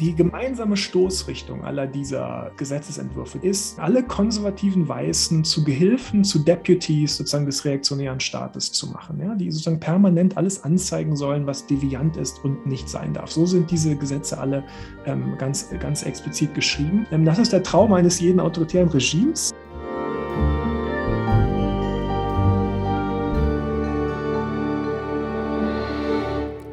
Die gemeinsame Stoßrichtung aller dieser Gesetzesentwürfe ist, alle konservativen Weißen zu Gehilfen, zu Deputies sozusagen des reaktionären Staates zu machen, ja, die sozusagen permanent alles anzeigen sollen, was deviant ist und nicht sein darf. So sind diese Gesetze alle ähm, ganz, ganz explizit geschrieben. Ähm, das ist der Traum eines jeden autoritären Regimes.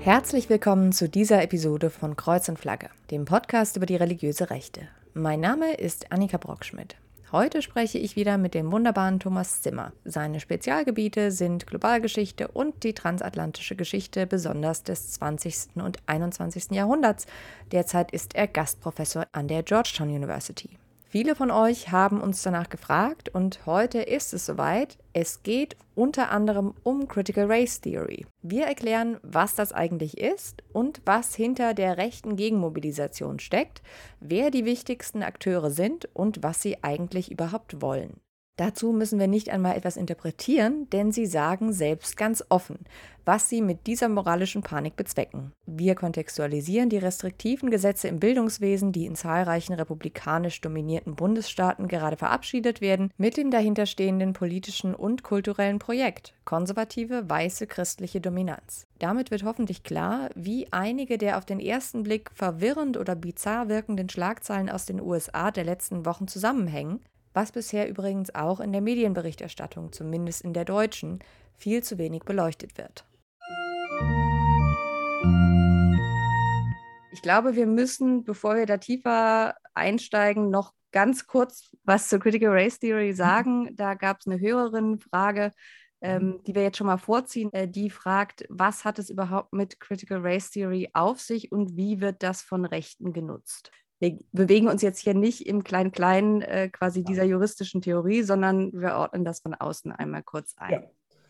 Herzlich willkommen zu dieser Episode von Kreuz und Flagge, dem Podcast über die religiöse Rechte. Mein Name ist Annika Brockschmidt. Heute spreche ich wieder mit dem wunderbaren Thomas Zimmer. Seine Spezialgebiete sind Globalgeschichte und die transatlantische Geschichte, besonders des 20. und 21. Jahrhunderts. Derzeit ist er Gastprofessor an der Georgetown University. Viele von euch haben uns danach gefragt und heute ist es soweit. Es geht unter anderem um Critical Race Theory. Wir erklären, was das eigentlich ist und was hinter der rechten Gegenmobilisation steckt, wer die wichtigsten Akteure sind und was sie eigentlich überhaupt wollen. Dazu müssen wir nicht einmal etwas interpretieren, denn sie sagen selbst ganz offen, was sie mit dieser moralischen Panik bezwecken. Wir kontextualisieren die restriktiven Gesetze im Bildungswesen, die in zahlreichen republikanisch dominierten Bundesstaaten gerade verabschiedet werden, mit dem dahinterstehenden politischen und kulturellen Projekt konservative, weiße christliche Dominanz. Damit wird hoffentlich klar, wie einige der auf den ersten Blick verwirrend oder bizarr wirkenden Schlagzeilen aus den USA der letzten Wochen zusammenhängen was bisher übrigens auch in der Medienberichterstattung, zumindest in der deutschen, viel zu wenig beleuchtet wird. Ich glaube, wir müssen, bevor wir da tiefer einsteigen, noch ganz kurz was zur Critical Race Theory mhm. sagen. Da gab es eine Hörerin-Frage, ähm, die wir jetzt schon mal vorziehen, äh, die fragt, was hat es überhaupt mit Critical Race Theory auf sich und wie wird das von Rechten genutzt? Wir bewegen uns jetzt hier nicht im Klein-Klein äh, quasi dieser juristischen Theorie, sondern wir ordnen das von außen einmal kurz ein.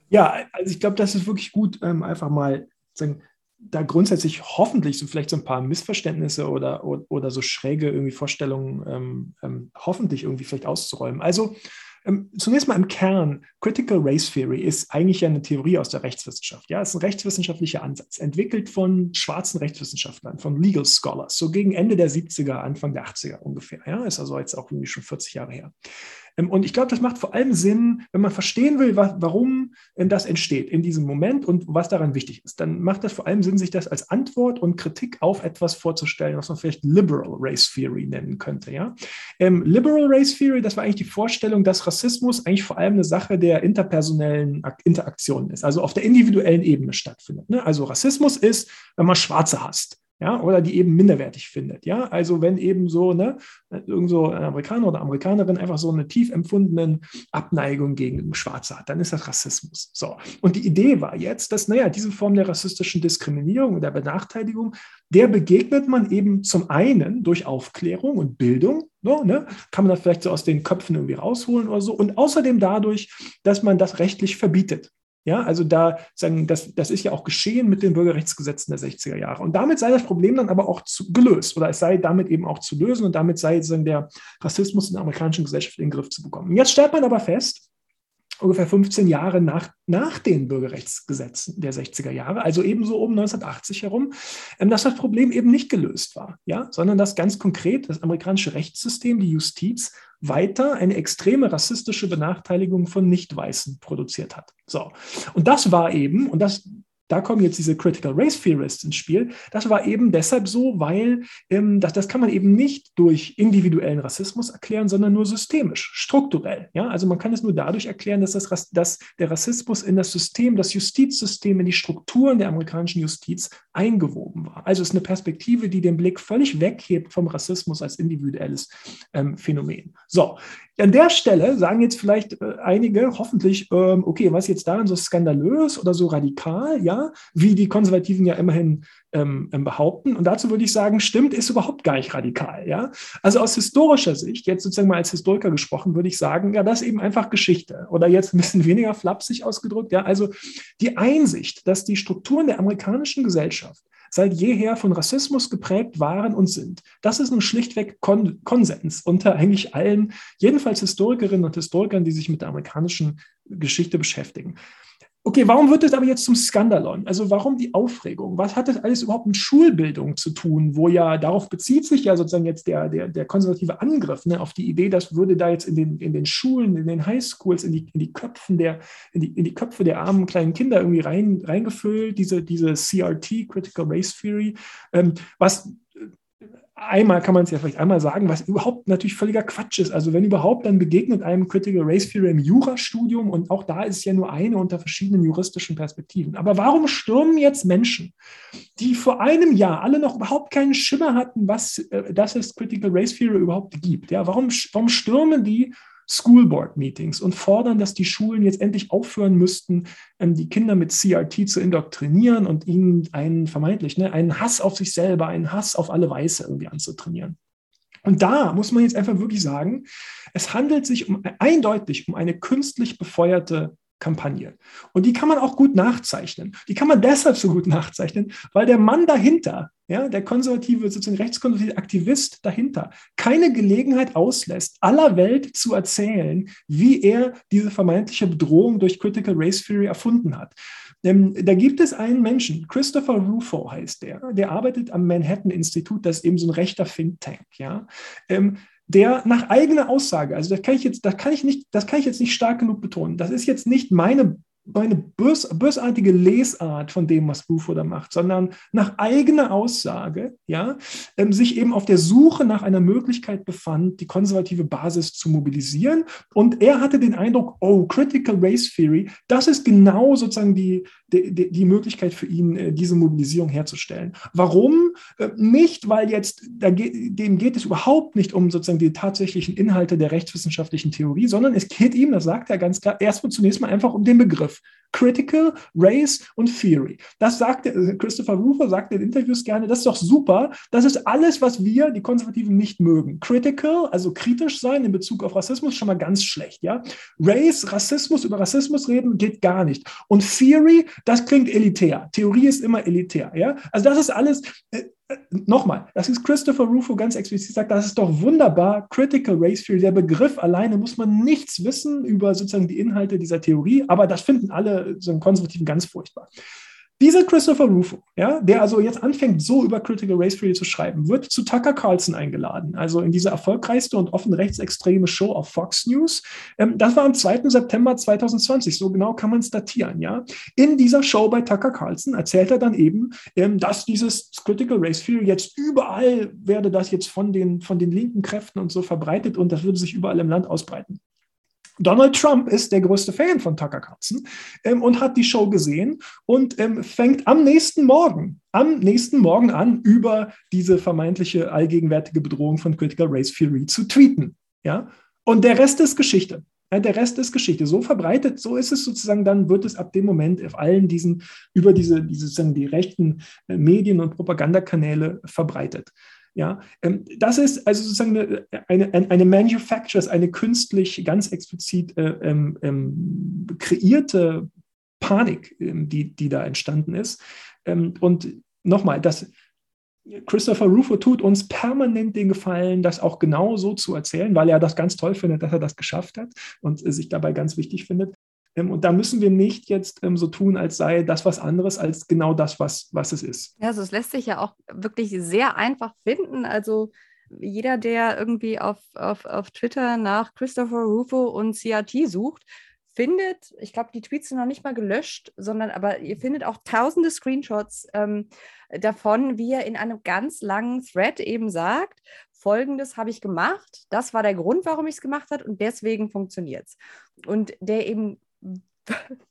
Ja, ja also ich glaube, das ist wirklich gut, ähm, einfach mal sagen, da grundsätzlich hoffentlich so vielleicht so ein paar Missverständnisse oder, oder, oder so schräge irgendwie Vorstellungen ähm, ähm, hoffentlich irgendwie vielleicht auszuräumen. Also zunächst mal im Kern, Critical Race Theory ist eigentlich ja eine Theorie aus der Rechtswissenschaft. Ja, es ist ein rechtswissenschaftlicher Ansatz, entwickelt von schwarzen Rechtswissenschaftlern, von Legal Scholars, so gegen Ende der 70er, Anfang der 80er ungefähr. Ja, ist also jetzt auch irgendwie schon 40 Jahre her. Ähm, und ich glaube, das macht vor allem Sinn, wenn man verstehen will, warum ähm, das entsteht in diesem Moment und was daran wichtig ist. Dann macht das vor allem Sinn, sich das als Antwort und Kritik auf etwas vorzustellen, was man vielleicht Liberal Race Theory nennen könnte. Ja? Ähm, Liberal Race Theory, das war eigentlich die Vorstellung, dass Rassismus eigentlich vor allem eine Sache der interpersonellen Interaktionen ist, also auf der individuellen Ebene stattfindet. Ne? Also Rassismus ist, wenn man Schwarze hasst ja, oder die eben minderwertig findet. Ja, also wenn eben so, ne, irgend so ein Amerikaner oder Amerikanerin einfach so eine tief empfundene Abneigung gegen Schwarze hat, dann ist das Rassismus. So. Und die Idee war jetzt, dass, naja, diese Form der rassistischen Diskriminierung und der Benachteiligung, der begegnet man eben zum einen durch Aufklärung und Bildung, so, ne, kann man das vielleicht so aus den Köpfen irgendwie rausholen oder so, und außerdem dadurch, dass man das rechtlich verbietet. Ja, also da sagen, das, das ist ja auch geschehen mit den Bürgerrechtsgesetzen der 60er Jahre. Und damit sei das Problem dann aber auch zu, gelöst oder es sei damit eben auch zu lösen und damit sei sagen, der Rassismus in der amerikanischen Gesellschaft in den Griff zu bekommen. Jetzt stellt man aber fest, ungefähr 15 Jahre nach, nach den Bürgerrechtsgesetzen der 60er Jahre, also ebenso um 1980 herum, ähm, dass das Problem eben nicht gelöst war, ja, sondern dass ganz konkret das amerikanische Rechtssystem, die Justiz, weiter eine extreme rassistische Benachteiligung von Nicht-Weißen produziert hat. So. Und das war eben, und das da kommen jetzt diese Critical Race Theorists ins Spiel. Das war eben deshalb so, weil ähm, das, das kann man eben nicht durch individuellen Rassismus erklären, sondern nur systemisch, strukturell. Ja? Also man kann es nur dadurch erklären, dass, das, dass der Rassismus in das System, das Justizsystem, in die Strukturen der amerikanischen Justiz eingewoben war. Also es ist eine Perspektive, die den Blick völlig weghebt vom Rassismus als individuelles ähm, Phänomen. So, an der Stelle sagen jetzt vielleicht äh, einige hoffentlich, ähm, okay, was jetzt daran so skandalös oder so radikal, ja, wie die Konservativen ja immerhin ähm, ähm, behaupten. Und dazu würde ich sagen, stimmt, ist überhaupt gar nicht radikal, ja. Also aus historischer Sicht, jetzt sozusagen mal als Historiker gesprochen, würde ich sagen, ja, das ist eben einfach Geschichte. Oder jetzt ein bisschen weniger flapsig ausgedrückt, ja. Also die Einsicht, dass die Strukturen der amerikanischen Gesellschaft seit jeher von Rassismus geprägt waren und sind. Das ist nun schlichtweg Kon Konsens unter eigentlich allen, jedenfalls Historikerinnen und Historikern, die sich mit der amerikanischen Geschichte beschäftigen. Okay, warum wird es aber jetzt zum Skandalon? Also warum die Aufregung? Was hat das alles überhaupt mit Schulbildung zu tun, wo ja darauf bezieht sich ja sozusagen jetzt der, der, der konservative Angriff ne, auf die Idee, das würde da jetzt in den, in den Schulen, in den Highschools, in die, in die Köpfen der, in die, in die Köpfe der armen kleinen Kinder irgendwie rein, reingefüllt, diese, diese CRT, Critical Race Theory, ähm, was einmal kann man es ja vielleicht einmal sagen, was überhaupt natürlich völliger Quatsch ist. Also wenn überhaupt, dann begegnet einem Critical Race Theory im Jurastudium und auch da ist es ja nur eine unter verschiedenen juristischen Perspektiven. Aber warum stürmen jetzt Menschen, die vor einem Jahr alle noch überhaupt keinen Schimmer hatten, was äh, das es Critical Race Theory überhaupt gibt? Ja, warum, warum stürmen die School Board Meetings und fordern, dass die Schulen jetzt endlich aufhören müssten, ähm, die Kinder mit CRT zu indoktrinieren und ihnen einen vermeintlich ne, einen Hass auf sich selber, einen Hass auf alle Weiße irgendwie anzutrainieren. Und da muss man jetzt einfach wirklich sagen, es handelt sich um eindeutig um eine künstlich befeuerte Kampagne. Und die kann man auch gut nachzeichnen. Die kann man deshalb so gut nachzeichnen, weil der Mann dahinter, ja, der konservative, sozusagen rechtskonservative Aktivist dahinter, keine Gelegenheit auslässt, aller Welt zu erzählen, wie er diese vermeintliche Bedrohung durch Critical Race Theory erfunden hat. Ähm, da gibt es einen Menschen, Christopher Rufo heißt der, der arbeitet am Manhattan Institut, das ist eben so ein rechter Think Tank, ja. Ähm, der nach eigener Aussage, also das kann ich jetzt, das kann ich nicht, das kann ich jetzt nicht stark genug betonen. Das ist jetzt nicht meine eine bös, bösartige Lesart von dem, was Rufo da macht, sondern nach eigener Aussage, ja, ähm, sich eben auf der Suche nach einer Möglichkeit befand, die konservative Basis zu mobilisieren. Und er hatte den Eindruck, oh, Critical Race Theory, das ist genau sozusagen die, die, Möglichkeit für ihn, äh, diese Mobilisierung herzustellen. Warum? Äh, nicht, weil jetzt, da dem geht es überhaupt nicht um sozusagen die tatsächlichen Inhalte der rechtswissenschaftlichen Theorie, sondern es geht ihm, das sagt er ganz klar, erstmal zunächst mal einfach um den Begriff. Critical, Race und Theory. Das sagte äh, Christopher Rufer, sagt in Interviews gerne, das ist doch super. Das ist alles, was wir, die Konservativen, nicht mögen. Critical, also kritisch sein in Bezug auf Rassismus, schon mal ganz schlecht. Ja? Race, Rassismus, über Rassismus reden, geht gar nicht. Und Theory, das klingt elitär. Theorie ist immer elitär. Ja? Also das ist alles, äh, nochmal, das ist Christopher Rufo ganz explizit sagt, das ist doch wunderbar, Critical Race Theory, der Begriff alleine muss man nichts wissen über sozusagen die Inhalte dieser Theorie, aber das finden alle so Konservativen ganz furchtbar. Dieser Christopher Rufo, ja, der also jetzt anfängt, so über Critical Race Theory zu schreiben, wird zu Tucker Carlson eingeladen, also in diese erfolgreichste und offen rechtsextreme Show auf Fox News. Ähm, das war am 2. September 2020, so genau kann man es datieren, ja. In dieser Show bei Tucker Carlson erzählt er dann eben, ähm, dass dieses Critical Race Theory jetzt überall werde das jetzt von den, von den linken Kräften und so verbreitet und das würde sich überall im Land ausbreiten. Donald Trump ist der größte Fan von Tucker Carlson ähm, und hat die Show gesehen und ähm, fängt am nächsten Morgen, am nächsten Morgen an, über diese vermeintliche allgegenwärtige Bedrohung von Critical Race Theory zu tweeten. Ja? Und der Rest ist Geschichte. Ja, der Rest ist Geschichte. So verbreitet, so ist es sozusagen, dann wird es ab dem Moment auf allen diesen, über diese, diese sozusagen die rechten äh, Medien- und Propagandakanäle verbreitet. Ja, ähm, das ist also sozusagen eine, eine, eine Manufactures, eine künstlich ganz explizit äh, ähm, ähm, kreierte Panik, ähm, die, die da entstanden ist. Und nochmal, das, Christopher Rufo tut uns permanent den Gefallen, das auch genau so zu erzählen, weil er das ganz toll findet, dass er das geschafft hat und sich dabei ganz wichtig findet. Ähm, und da müssen wir nicht jetzt ähm, so tun, als sei das was anderes als genau das, was, was es ist. Ja, also es lässt sich ja auch wirklich sehr einfach finden. Also jeder, der irgendwie auf, auf, auf Twitter nach Christopher Rufo und CRT sucht, findet, ich glaube, die Tweets sind noch nicht mal gelöscht, sondern aber ihr findet auch tausende Screenshots ähm, davon, wie er in einem ganz langen Thread eben sagt, Folgendes habe ich gemacht, das war der Grund, warum ich es gemacht habe und deswegen funktioniert es. Und der eben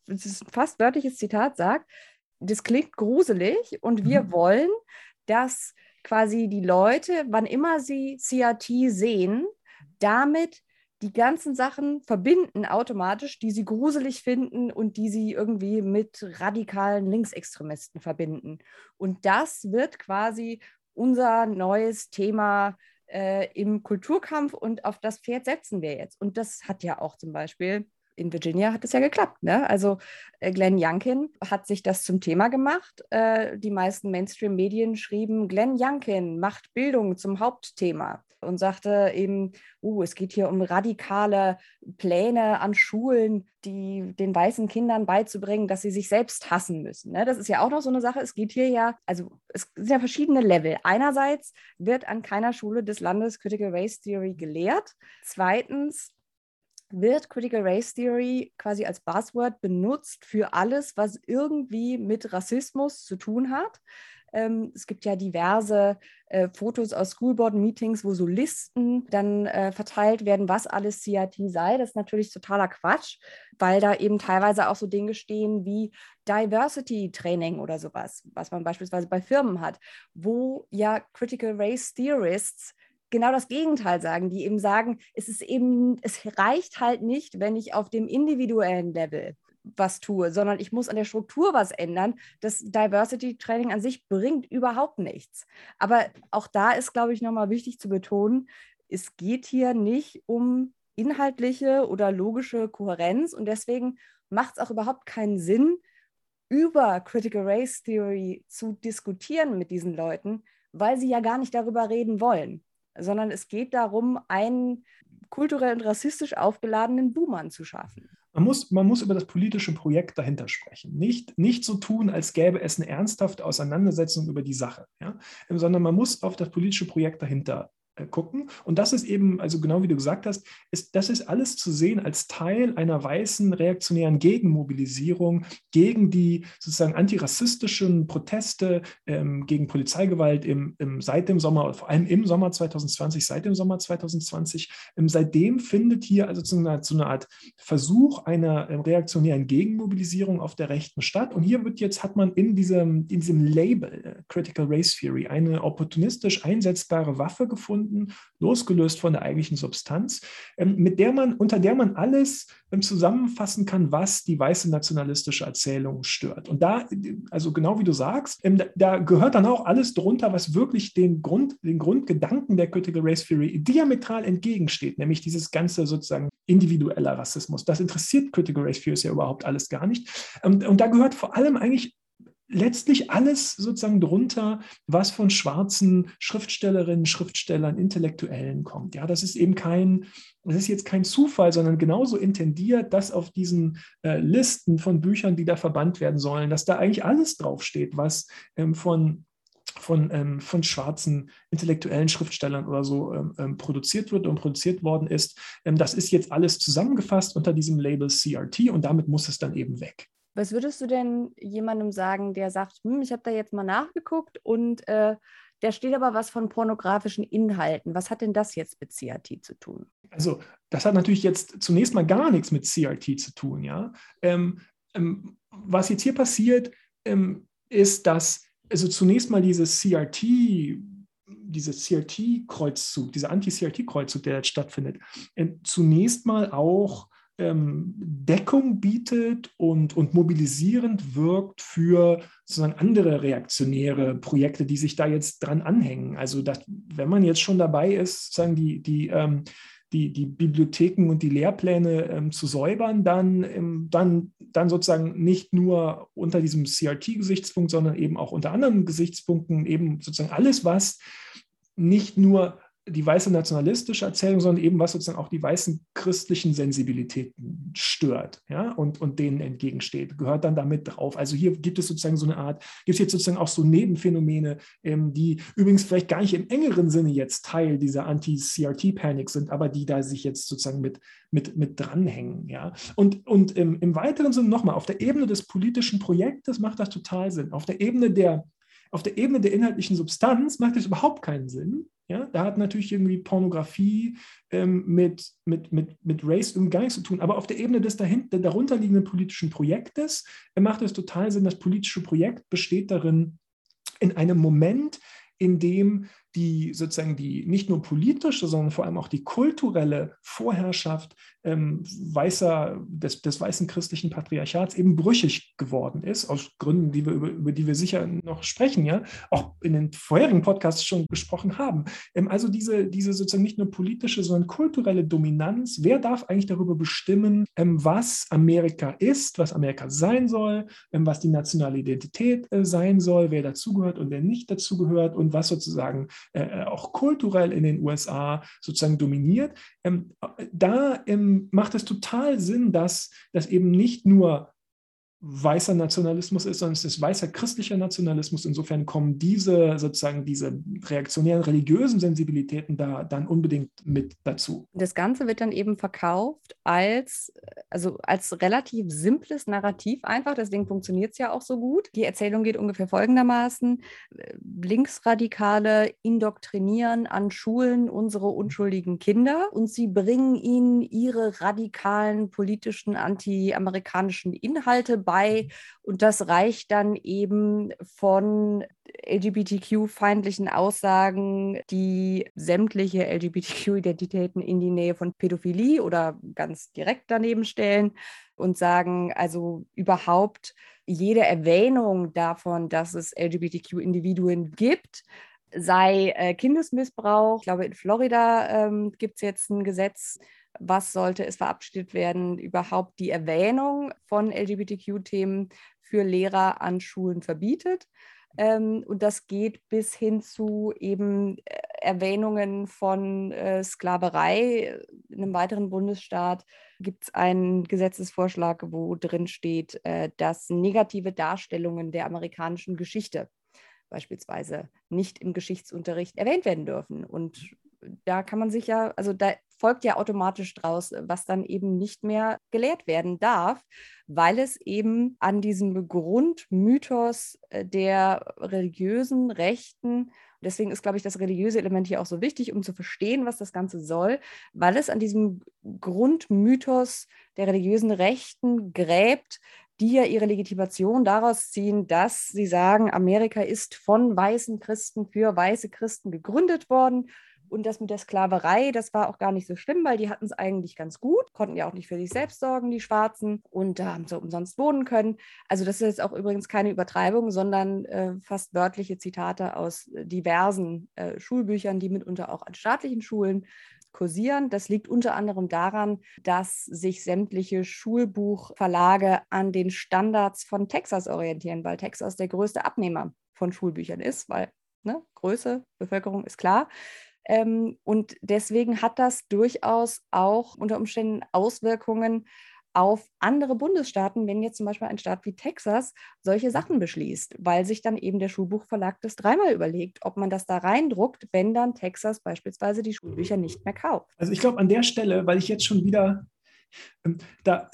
das ist ein fast wörtliches Zitat, sagt, das klingt gruselig und wir mhm. wollen, dass quasi die Leute, wann immer sie CRT sehen, damit die ganzen Sachen verbinden automatisch, die sie gruselig finden und die sie irgendwie mit radikalen Linksextremisten verbinden. Und das wird quasi unser neues Thema äh, im Kulturkampf und auf das Pferd setzen wir jetzt. Und das hat ja auch zum Beispiel in Virginia hat es ja geklappt. Ne? Also äh, Glenn Youngkin hat sich das zum Thema gemacht. Äh, die meisten Mainstream-Medien schrieben, Glenn Youngkin macht Bildung zum Hauptthema und sagte eben, uh, es geht hier um radikale Pläne an Schulen, die den weißen Kindern beizubringen, dass sie sich selbst hassen müssen. Ne? Das ist ja auch noch so eine Sache. Es geht hier ja, also es sind ja verschiedene Level. Einerseits wird an keiner Schule des Landes Critical Race Theory gelehrt. Zweitens wird Critical Race Theory quasi als Buzzword benutzt für alles, was irgendwie mit Rassismus zu tun hat. Ähm, es gibt ja diverse äh, Fotos aus Schoolboard-Meetings, wo so Listen dann äh, verteilt werden, was alles CRT sei. Das ist natürlich totaler Quatsch, weil da eben teilweise auch so Dinge stehen wie Diversity-Training oder sowas, was man beispielsweise bei Firmen hat, wo ja Critical Race Theorists genau das Gegenteil sagen, die eben sagen, es ist eben, es reicht halt nicht, wenn ich auf dem individuellen Level was tue, sondern ich muss an der Struktur was ändern. Das Diversity Training an sich bringt überhaupt nichts. Aber auch da ist, glaube ich, nochmal wichtig zu betonen, es geht hier nicht um inhaltliche oder logische Kohärenz und deswegen macht es auch überhaupt keinen Sinn, über Critical Race Theory zu diskutieren mit diesen Leuten, weil sie ja gar nicht darüber reden wollen sondern es geht darum, einen kulturell und rassistisch aufgeladenen Buhmann zu schaffen. Man muss, man muss über das politische Projekt dahinter sprechen. Nicht, nicht so tun, als gäbe es eine ernsthafte Auseinandersetzung über die Sache, ja? sondern man muss auf das politische Projekt dahinter gucken. Und das ist eben, also genau wie du gesagt hast, ist, das ist alles zu sehen als Teil einer weißen reaktionären Gegenmobilisierung gegen die sozusagen antirassistischen Proteste ähm, gegen Polizeigewalt im, im, seit dem Sommer, vor allem im Sommer 2020, seit dem Sommer 2020. Ähm, seitdem findet hier also so eine, so eine Art Versuch einer ähm, reaktionären Gegenmobilisierung auf der Rechten statt. Und hier wird jetzt, hat man in diesem, in diesem Label äh, Critical Race Theory eine opportunistisch einsetzbare Waffe gefunden, gefunden, losgelöst von der eigentlichen Substanz, ähm, mit der man, unter der man alles ähm, zusammenfassen kann, was die weiße nationalistische Erzählung stört. Und da, also genau wie du sagst, ähm, da gehört dann auch alles drunter, was wirklich den, Grund, den Grundgedanken der Critical Race Theory diametral entgegensteht, nämlich dieses ganze sozusagen individueller Rassismus. Das interessiert Critical Race Theory ja überhaupt alles gar nicht. Und da gehört vor allem eigentlich letztlich alles sozusagen drunter, was von schwarzen Schriftstellerinnen, Schriftstellern, Intellektuellen kommt. Ja, das ist eben kein, das ist jetzt kein Zufall, sondern genauso intendiert, dass auf diesen äh, Listen von Büchern, die da verbannt werden sollen, dass da eigentlich alles draufsteht, was ähm, von von, ähm, von schwarzen intellektuellen Schriftstellern oder so ähm, ähm produziert wird und produziert worden ist. Ähm, das ist jetzt alles zusammengefasst unter diesem Label CRT und damit muss es dann eben weg. Was würdest du denn jemandem sagen, der sagt, hm, ich habe da jetzt mal nachgeguckt und äh, da steht aber was von pornografischen Inhalten. Was hat denn das jetzt mit CRT zu tun? Also, das hat natürlich jetzt zunächst mal gar nichts mit CRT zu tun, ja. Ähm, ähm, was jetzt hier passiert, ähm, ist, dass also zunächst mal dieses CRT, dieses CRT-Kreuzzug, dieser Anti-CRT-Kreuzzug, der jetzt stattfindet, äh, zunächst mal auch ähm, Deckung bietet und, und mobilisierend wirkt für sozusagen andere reaktionäre Projekte, die sich da jetzt dran anhängen. Also dass, wenn man jetzt schon dabei ist, sozusagen die, die, ähm, die, die Bibliotheken und die Lehrpläne ähm, zu säubern, dann, ähm, dann, dann sozusagen nicht nur unter diesem CRT-Gesichtspunkt, sondern eben auch unter anderen Gesichtspunkten, eben sozusagen alles, was nicht nur die weiße nationalistische Erzählung, sondern eben was sozusagen auch die weißen christlichen Sensibilitäten stört ja, und, und denen entgegensteht, gehört dann damit drauf. Also hier gibt es sozusagen so eine Art, gibt es jetzt sozusagen auch so Nebenphänomene, ähm, die übrigens vielleicht gar nicht im engeren Sinne jetzt Teil dieser Anti-CRT-Panic sind, aber die da sich jetzt sozusagen mit, mit, mit dranhängen. Ja. Und, und im, im weiteren Sinne nochmal, auf der Ebene des politischen Projektes macht das total Sinn. Auf der Ebene der auf der Ebene der inhaltlichen Substanz macht das überhaupt keinen Sinn, ja, da hat natürlich irgendwie Pornografie ähm, mit, mit, mit, mit Race irgendwie gar nichts zu tun. Aber auf der Ebene des dahinter, darunterliegenden politischen Projektes äh, macht es total Sinn. Das politische Projekt besteht darin, in einem Moment, in dem die sozusagen die nicht nur politische, sondern vor allem auch die kulturelle Vorherrschaft ähm, weißer, des, des weißen christlichen Patriarchats eben brüchig geworden ist, aus Gründen, die wir über, über die wir sicher noch sprechen, ja, auch in den vorherigen Podcasts schon besprochen haben. Ähm, also diese, diese sozusagen nicht nur politische, sondern kulturelle Dominanz, wer darf eigentlich darüber bestimmen, ähm, was Amerika ist, was Amerika sein soll, ähm, was die nationale Identität äh, sein soll, wer dazugehört und wer nicht dazugehört und was sozusagen äh, äh auch kulturell in den USA sozusagen dominiert. Ähm, da im macht es total Sinn, dass das eben nicht nur weißer Nationalismus ist, sondern es ist weißer christlicher Nationalismus. Insofern kommen diese sozusagen diese reaktionären religiösen Sensibilitäten da dann unbedingt mit dazu. Das Ganze wird dann eben verkauft als, also als relativ simples Narrativ einfach. Deswegen funktioniert es ja auch so gut. Die Erzählung geht ungefähr folgendermaßen. Linksradikale indoktrinieren an Schulen unsere unschuldigen Kinder und sie bringen ihnen ihre radikalen politischen anti-amerikanischen Inhalte bei dabei. Und das reicht dann eben von LGBTQ-feindlichen Aussagen, die sämtliche LGBTQ-Identitäten in die Nähe von Pädophilie oder ganz direkt daneben stellen und sagen, also überhaupt jede Erwähnung davon, dass es LGBTQ-Individuen gibt, sei äh, Kindesmissbrauch. Ich glaube, in Florida ähm, gibt es jetzt ein Gesetz, was sollte es verabschiedet werden, überhaupt die Erwähnung von LGBTQ-Themen für Lehrer an Schulen verbietet. Ähm, und das geht bis hin zu eben äh, Erwähnungen von äh, Sklaverei. In einem weiteren Bundesstaat gibt es einen Gesetzesvorschlag, wo drin steht, äh, dass negative Darstellungen der amerikanischen Geschichte beispielsweise nicht im Geschichtsunterricht erwähnt werden dürfen. Und da kann man sich ja, also da folgt ja automatisch draus, was dann eben nicht mehr gelehrt werden darf, weil es eben an diesem Grundmythos äh, der religiösen Rechten Deswegen ist, glaube ich, das religiöse Element hier auch so wichtig, um zu verstehen, was das Ganze soll, weil es an diesem Grundmythos der religiösen Rechten gräbt, die ja ihre Legitimation daraus ziehen, dass sie sagen, Amerika ist von weißen Christen für weiße Christen gegründet worden und das mit der Sklaverei, das war auch gar nicht so schlimm, weil die hatten es eigentlich ganz gut, konnten ja auch nicht für sich selbst sorgen, die Schwarzen, und da haben sie umsonst wohnen können. Also das ist jetzt auch übrigens keine Übertreibung, sondern äh, fast wörtliche Zitate aus äh, diversen äh, Schulbüchern, die mitunter auch an staatlichen Schulen kursieren. Das liegt unter anderem daran, dass sich sämtliche Schulbuchverlage an den Standards von Texas orientieren, weil Texas der größte Abnehmer von Schulbüchern ist, weil ne, Größe, Bevölkerung ist klar. Ähm, und deswegen hat das durchaus auch unter Umständen Auswirkungen auf andere Bundesstaaten, wenn jetzt zum Beispiel ein Staat wie Texas solche Sachen beschließt, weil sich dann eben der Schulbuchverlag das dreimal überlegt, ob man das da reindruckt, wenn dann Texas beispielsweise die Schulbücher nicht mehr kauft. Also ich glaube an der Stelle, weil ich jetzt schon wieder ähm, da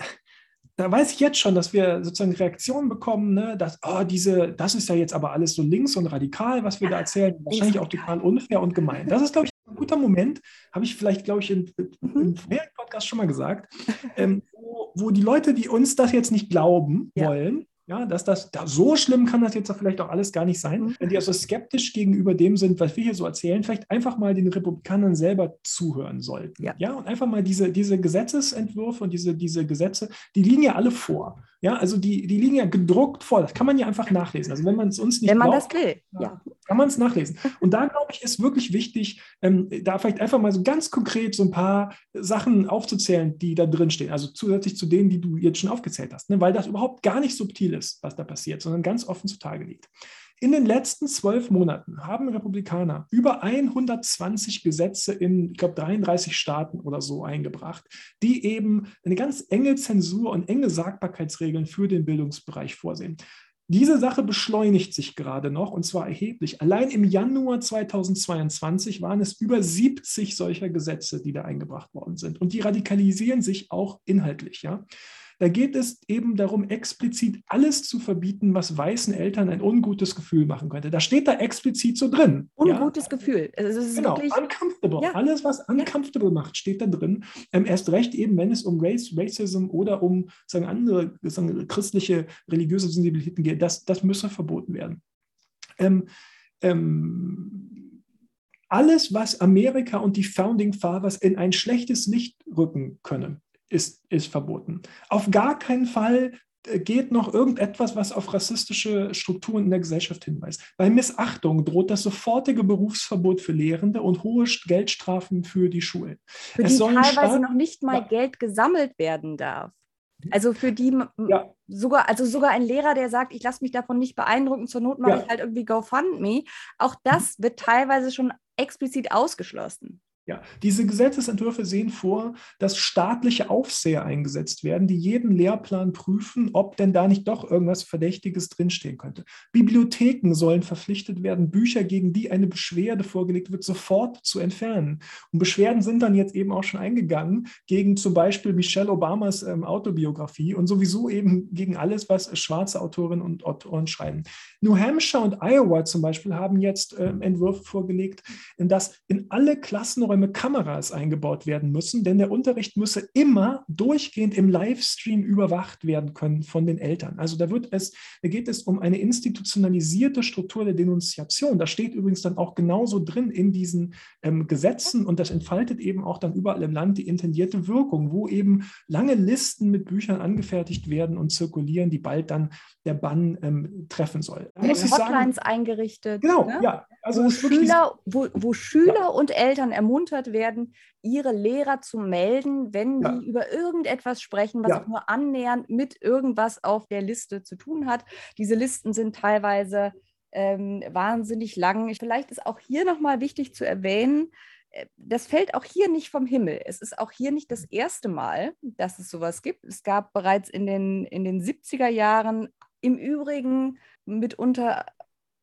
da weiß ich jetzt schon, dass wir sozusagen Reaktionen bekommen, ne, dass, oh, diese, das ist ja jetzt aber alles so links und radikal, was wir da erzählen, wahrscheinlich auch total unfair und gemein. Das ist, glaube ich, ein guter Moment, habe ich vielleicht, glaube ich, in, mhm. im vorherigen Podcast schon mal gesagt, ähm, wo, wo, die Leute, die uns das jetzt nicht glauben ja. wollen, ja, dass das da so schlimm kann das jetzt vielleicht auch alles gar nicht sein. Mhm. Wenn die also skeptisch gegenüber dem sind, was wir hier so erzählen, vielleicht einfach mal den Republikanern selber zuhören sollten. Ja, ja und einfach mal diese, diese Gesetzesentwürfe und diese, diese Gesetze, die liegen ja alle vor. Ja, also die, die liegen ja gedruckt vor. Das kann man ja einfach nachlesen. Also wenn man es uns nicht Wenn man glaubt, das will, ja. Kann man es nachlesen. Und da, glaube ich, ist wirklich wichtig, ähm, da vielleicht einfach mal so ganz konkret so ein paar Sachen aufzuzählen, die da drin stehen. Also zusätzlich zu denen, die du jetzt schon aufgezählt hast. Ne? Weil das überhaupt gar nicht subtil ist, was da passiert, sondern ganz offen zutage liegt. In den letzten zwölf Monaten haben Republikaner über 120 Gesetze in, ich glaube, 33 Staaten oder so eingebracht, die eben eine ganz enge Zensur und enge Sagbarkeitsregeln für den Bildungsbereich vorsehen. Diese Sache beschleunigt sich gerade noch und zwar erheblich. Allein im Januar 2022 waren es über 70 solcher Gesetze, die da eingebracht worden sind. Und die radikalisieren sich auch inhaltlich. Ja? Da geht es eben darum, explizit alles zu verbieten, was weißen Eltern ein ungutes Gefühl machen könnte. Da steht da explizit so drin. Ungutes ja? Gefühl. Also genau, wirklich, uncomfortable. Ja. Alles, was uncomfortable ja. macht, steht da drin. Ähm, erst recht eben, wenn es um Race, Racism oder um sagen, andere sagen, christliche, religiöse Sensibilitäten geht, das, das müsse verboten werden. Ähm, ähm, alles, was Amerika und die Founding Fathers in ein schlechtes Licht rücken können, ist, ist verboten. Auf gar keinen Fall äh, geht noch irgendetwas, was auf rassistische Strukturen in der Gesellschaft hinweist. Bei Missachtung droht das sofortige Berufsverbot für Lehrende und hohe Geldstrafen für die Schulen. Für es die teilweise Staat, noch nicht mal ja. Geld gesammelt werden darf. Also für die ja. sogar, also sogar ein Lehrer, der sagt, ich lasse mich davon nicht beeindrucken, zur Not mache ja. ich halt irgendwie GoFundMe. Auch das wird teilweise schon explizit ausgeschlossen. Ja, diese Gesetzesentwürfe sehen vor, dass staatliche Aufseher eingesetzt werden, die jeden Lehrplan prüfen, ob denn da nicht doch irgendwas Verdächtiges drinstehen könnte. Bibliotheken sollen verpflichtet werden, Bücher, gegen die eine Beschwerde vorgelegt wird, sofort zu entfernen. Und Beschwerden sind dann jetzt eben auch schon eingegangen gegen zum Beispiel Michelle Obamas ähm, Autobiografie und sowieso eben gegen alles, was schwarze Autorinnen und Autoren schreiben. New Hampshire und Iowa zum Beispiel haben jetzt ähm, Entwürfe vorgelegt, dass in alle Klassen Klassenräume Kameras eingebaut werden müssen, denn der Unterricht müsse immer durchgehend im Livestream überwacht werden können von den Eltern. Also da wird es, da geht es um eine institutionalisierte Struktur der Denunziation. Da steht übrigens dann auch genauso drin in diesen ähm, Gesetzen und das entfaltet eben auch dann überall im Land die intendierte Wirkung, wo eben lange Listen mit Büchern angefertigt werden und zirkulieren, die bald dann der Bann ähm, treffen soll. Da muss Hotlines sagen, eingerichtet. Genau, ne? ja. Also wo, Schüler, wo, wo Schüler ja. und Eltern ermuntert werden, ihre Lehrer zu melden, wenn ja. die über irgendetwas sprechen, was ja. auch nur annähernd mit irgendwas auf der Liste zu tun hat. Diese Listen sind teilweise ähm, wahnsinnig lang. Vielleicht ist auch hier nochmal wichtig zu erwähnen, äh, das fällt auch hier nicht vom Himmel. Es ist auch hier nicht das erste Mal, dass es sowas gibt. Es gab bereits in den, in den 70er Jahren im Übrigen mitunter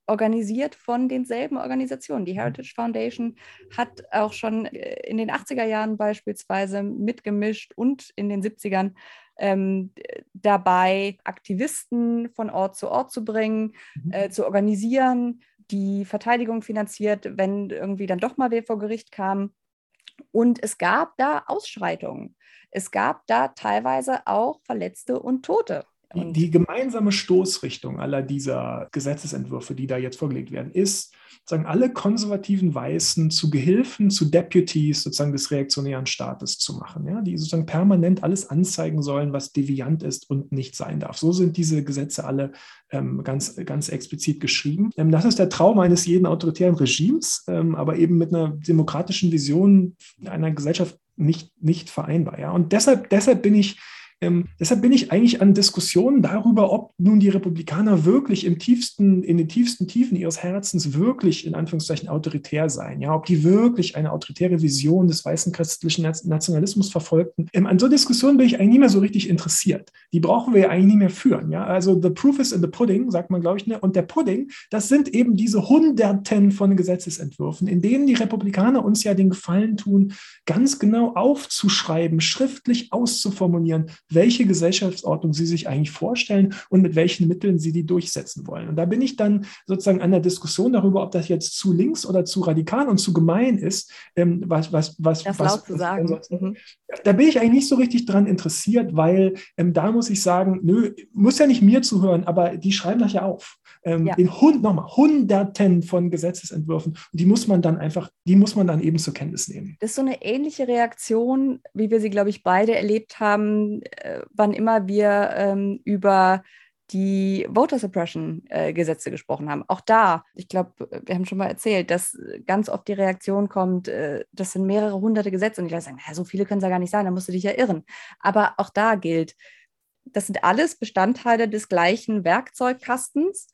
organisiert von denselben Organisationen. Die Heritage Foundation hat auch schon äh, in den 80er Jahren beispielsweise mitgemischt und in den 70ern ähm, dabei, Aktivisten von Ort zu Ort zu bringen, mhm. äh, zu organisieren, die Verteidigung finanziert, wenn irgendwie dann doch mal wer vor Gericht kam. Und es gab da Ausschreitungen. Es gab da teilweise auch Verletzte und Tote. Die, die, gemeinsame Stoßrichtung aller dieser Gesetzesentwürfe, die da jetzt vorgelegt werden, ist, sagen alle konservativen Weißen zu Gehilfen, zu Deputies sozusagen des reaktionären Staates zu machen, ja, die sozusagen permanent alles anzeigen sollen, was deviant ist und nicht sein darf. So sind diese Gesetze alle ähm, ganz, ganz explizit geschrieben. Ähm, das ist der Traum eines jeden autoritären Regimes, ähm, aber eben mit einer demokratischen Vision einer Gesellschaft nicht, nicht vereinbar. Ja. Und deshalb, deshalb bin ich ähm, deshalb bin ich eigentlich an Diskussionen darüber, ob nun die Republikaner wirklich im tiefsten, in den tiefsten Tiefen ihres Herzens wirklich in Anführungszeichen autoritär seien, ja, ob die wirklich eine autoritäre Vision des weißen christlichen Nationalismus verfolgten. Ähm, an so Diskussionen bin ich eigentlich nicht mehr so richtig interessiert. Die brauchen wir ja eigentlich nicht mehr führen, ja. Also the proof is in the pudding, sagt man, glaube ich, ne? Und der Pudding, das sind eben diese Hunderten von Gesetzesentwürfen, in denen die Republikaner uns ja den Gefallen tun, ganz genau aufzuschreiben, schriftlich auszuformulieren, welche Gesellschaftsordnung sie sich eigentlich vorstellen und mit welchen Mitteln sie die durchsetzen wollen. Und da bin ich dann sozusagen an der Diskussion darüber, ob das jetzt zu links oder zu radikal und zu gemein ist, ähm, was, was, was, das was, laut zu sagen. Mhm. Da bin ich eigentlich nicht so richtig dran interessiert, weil ähm, da muss ich sagen, nö, muss ja nicht mir zuhören, aber die schreiben das ja auf. Ähm, ja. In hund, nochmal, Hunderten von Gesetzesentwürfen. Und die muss man dann einfach, die muss man dann eben zur Kenntnis nehmen. Das ist so eine ähnliche Reaktion, wie wir sie, glaube ich, beide erlebt haben, äh, wann immer wir ähm, über die Voter Suppression äh, Gesetze gesprochen haben. Auch da, ich glaube, wir haben schon mal erzählt, dass ganz oft die Reaktion kommt, äh, das sind mehrere hunderte Gesetze und die Leute sagen, naja, so viele können es ja gar nicht sein, da musst du dich ja irren. Aber auch da gilt, das sind alles Bestandteile des gleichen Werkzeugkastens.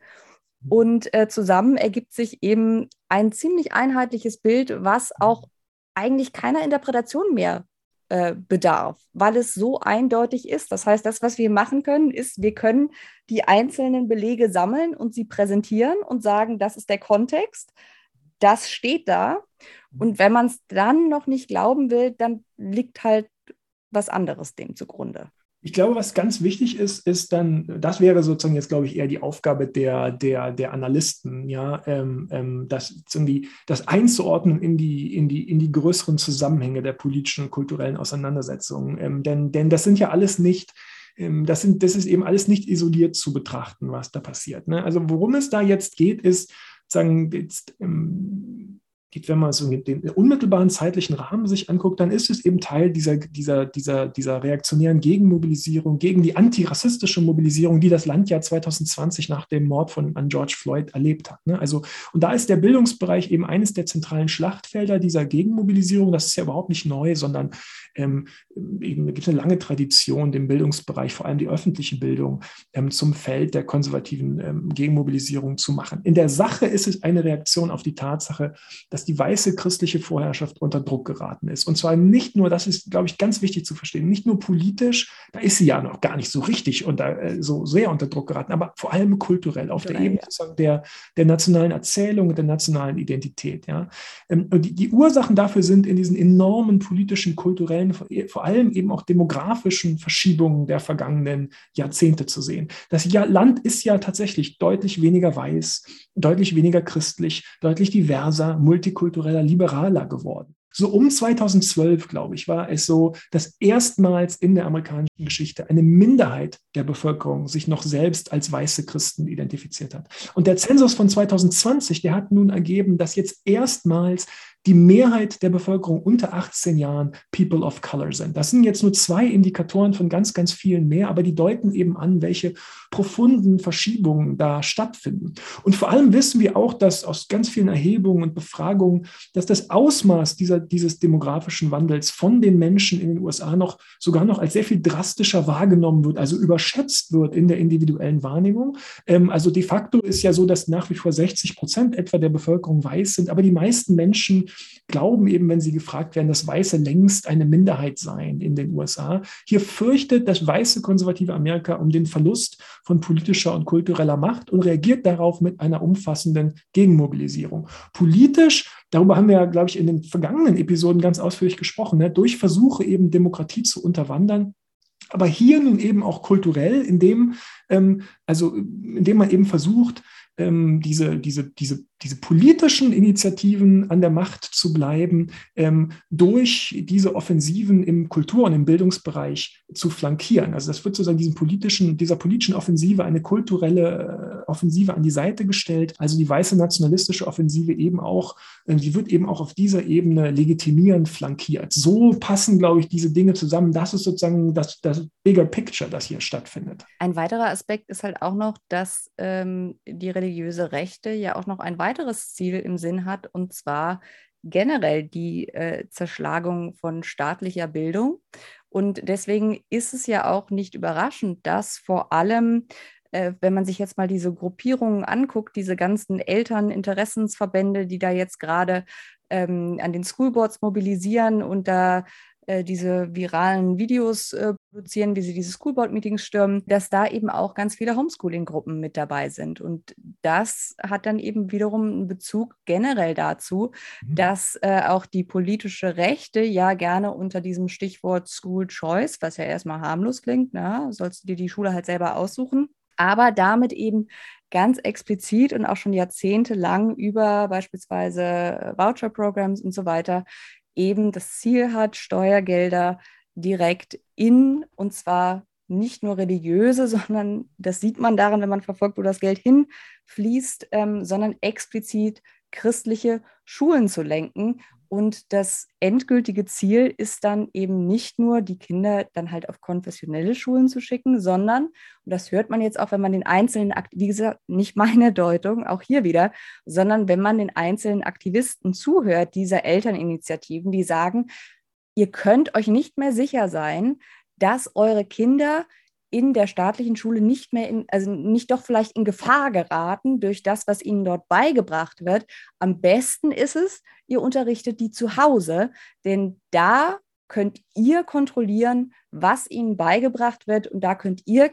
Und äh, zusammen ergibt sich eben ein ziemlich einheitliches Bild, was auch eigentlich keiner Interpretation mehr äh, bedarf, weil es so eindeutig ist. Das heißt, das, was wir machen können, ist, wir können die einzelnen Belege sammeln und sie präsentieren und sagen, das ist der Kontext, das steht da. Und wenn man es dann noch nicht glauben will, dann liegt halt was anderes dem zugrunde. Ich glaube, was ganz wichtig ist, ist dann, das wäre sozusagen jetzt, glaube ich, eher die Aufgabe der, der, der Analysten, ja, ähm, ähm, das, irgendwie, das einzuordnen in die, in, die, in die größeren Zusammenhänge der politischen und kulturellen Auseinandersetzungen. Ähm, denn, denn das sind ja alles nicht, ähm, das, sind, das ist eben alles nicht isoliert zu betrachten, was da passiert. Ne? Also worum es da jetzt geht, ist, sagen, jetzt, ähm, wenn man so den unmittelbaren zeitlichen Rahmen sich anguckt, dann ist es eben Teil dieser, dieser, dieser, dieser reaktionären Gegenmobilisierung, gegen die antirassistische Mobilisierung, die das Land ja 2020 nach dem Mord von an George Floyd erlebt hat. Ne? Also, und da ist der Bildungsbereich eben eines der zentralen Schlachtfelder dieser Gegenmobilisierung. Das ist ja überhaupt nicht neu, sondern ähm, eben gibt es eine lange Tradition, den Bildungsbereich, vor allem die öffentliche Bildung, ähm, zum Feld der konservativen ähm, Gegenmobilisierung zu machen. In der Sache ist es eine Reaktion auf die Tatsache, dass die weiße christliche Vorherrschaft unter Druck geraten ist. Und zwar nicht nur, das ist, glaube ich, ganz wichtig zu verstehen, nicht nur politisch, da ist sie ja noch gar nicht so richtig unter, äh, so sehr unter Druck geraten, aber vor allem kulturell, auf der Ebene sozusagen der, der nationalen Erzählung und der nationalen Identität. Ja. Ähm, und die, die Ursachen dafür sind in diesen enormen politischen, kulturellen, vor allem eben auch demografischen Verschiebungen der vergangenen Jahrzehnte zu sehen. Das Land ist ja tatsächlich deutlich weniger weiß, deutlich weniger christlich, deutlich diverser, multikultureller, liberaler geworden. So um 2012, glaube ich, war es so, dass erstmals in der amerikanischen Geschichte eine Minderheit der Bevölkerung sich noch selbst als weiße Christen identifiziert hat. Und der Zensus von 2020, der hat nun ergeben, dass jetzt erstmals die Mehrheit der Bevölkerung unter 18 Jahren People of Color sind. Das sind jetzt nur zwei Indikatoren von ganz, ganz vielen mehr, aber die deuten eben an, welche profunden Verschiebungen da stattfinden. Und vor allem wissen wir auch, dass aus ganz vielen Erhebungen und Befragungen, dass das Ausmaß dieser, dieses demografischen Wandels von den Menschen in den USA noch sogar noch als sehr viel drastischer wahrgenommen wird, also überschätzt wird in der individuellen Wahrnehmung. Ähm, also de facto ist ja so, dass nach wie vor 60 Prozent etwa der Bevölkerung weiß sind, aber die meisten Menschen glauben eben, wenn sie gefragt werden, dass Weiße längst eine Minderheit seien in den USA. Hier fürchtet das weiße konservative Amerika um den Verlust von politischer und kultureller Macht und reagiert darauf mit einer umfassenden Gegenmobilisierung. Politisch, darüber haben wir ja, glaube ich, in den vergangenen Episoden ganz ausführlich gesprochen, ne, durch Versuche eben Demokratie zu unterwandern, aber hier nun eben auch kulturell, indem, ähm, also indem man eben versucht, ähm, diese, diese, diese, diese politischen Initiativen an der Macht zu bleiben, ähm, durch diese Offensiven im Kultur- und im Bildungsbereich zu flankieren. Also das wird sozusagen diesen politischen, dieser politischen Offensive eine kulturelle äh, Offensive an die Seite gestellt. Also die weiße nationalistische Offensive eben auch, äh, die wird eben auch auf dieser Ebene legitimierend flankiert. So passen, glaube ich, diese Dinge zusammen. Das ist sozusagen das, das Bigger Picture, das hier stattfindet. Ein weiterer Aspekt ist halt auch noch, dass ähm, die religiöse Rechte ja auch noch ein weiteres Ziel im Sinn hat, und zwar generell die äh, Zerschlagung von staatlicher Bildung. Und deswegen ist es ja auch nicht überraschend, dass vor allem äh, wenn man sich jetzt mal diese Gruppierungen anguckt, diese ganzen Elterninteressensverbände, die da jetzt gerade ähm, an den Schoolboards mobilisieren und da äh, diese viralen Videos äh, produzieren, wie sie diese Schoolboard-Meetings stürmen, dass da eben auch ganz viele Homeschooling-Gruppen mit dabei sind. Und das hat dann eben wiederum einen Bezug generell dazu, mhm. dass äh, auch die politische Rechte ja gerne unter diesem Stichwort School Choice, was ja erstmal harmlos klingt, na, sollst du dir die Schule halt selber aussuchen, aber damit eben ganz explizit und auch schon jahrzehntelang über beispielsweise Voucher-Programs und so weiter eben das Ziel hat, Steuergelder direkt in, und zwar nicht nur religiöse, sondern das sieht man daran, wenn man verfolgt, wo das Geld hinfließt, ähm, sondern explizit christliche Schulen zu lenken und das endgültige Ziel ist dann eben nicht nur, die Kinder dann halt auf konfessionelle Schulen zu schicken, sondern, und das hört man jetzt auch, wenn man den einzelnen, wie gesagt, nicht meine Deutung, auch hier wieder, sondern wenn man den einzelnen Aktivisten zuhört, dieser Elterninitiativen, die sagen, ihr könnt euch nicht mehr sicher sein, dass eure Kinder in der staatlichen Schule nicht mehr in, also nicht doch vielleicht in Gefahr geraten durch das, was ihnen dort beigebracht wird. Am besten ist es, ihr unterrichtet die zu Hause, denn da könnt ihr kontrollieren, was ihnen beigebracht wird und da könnt ihr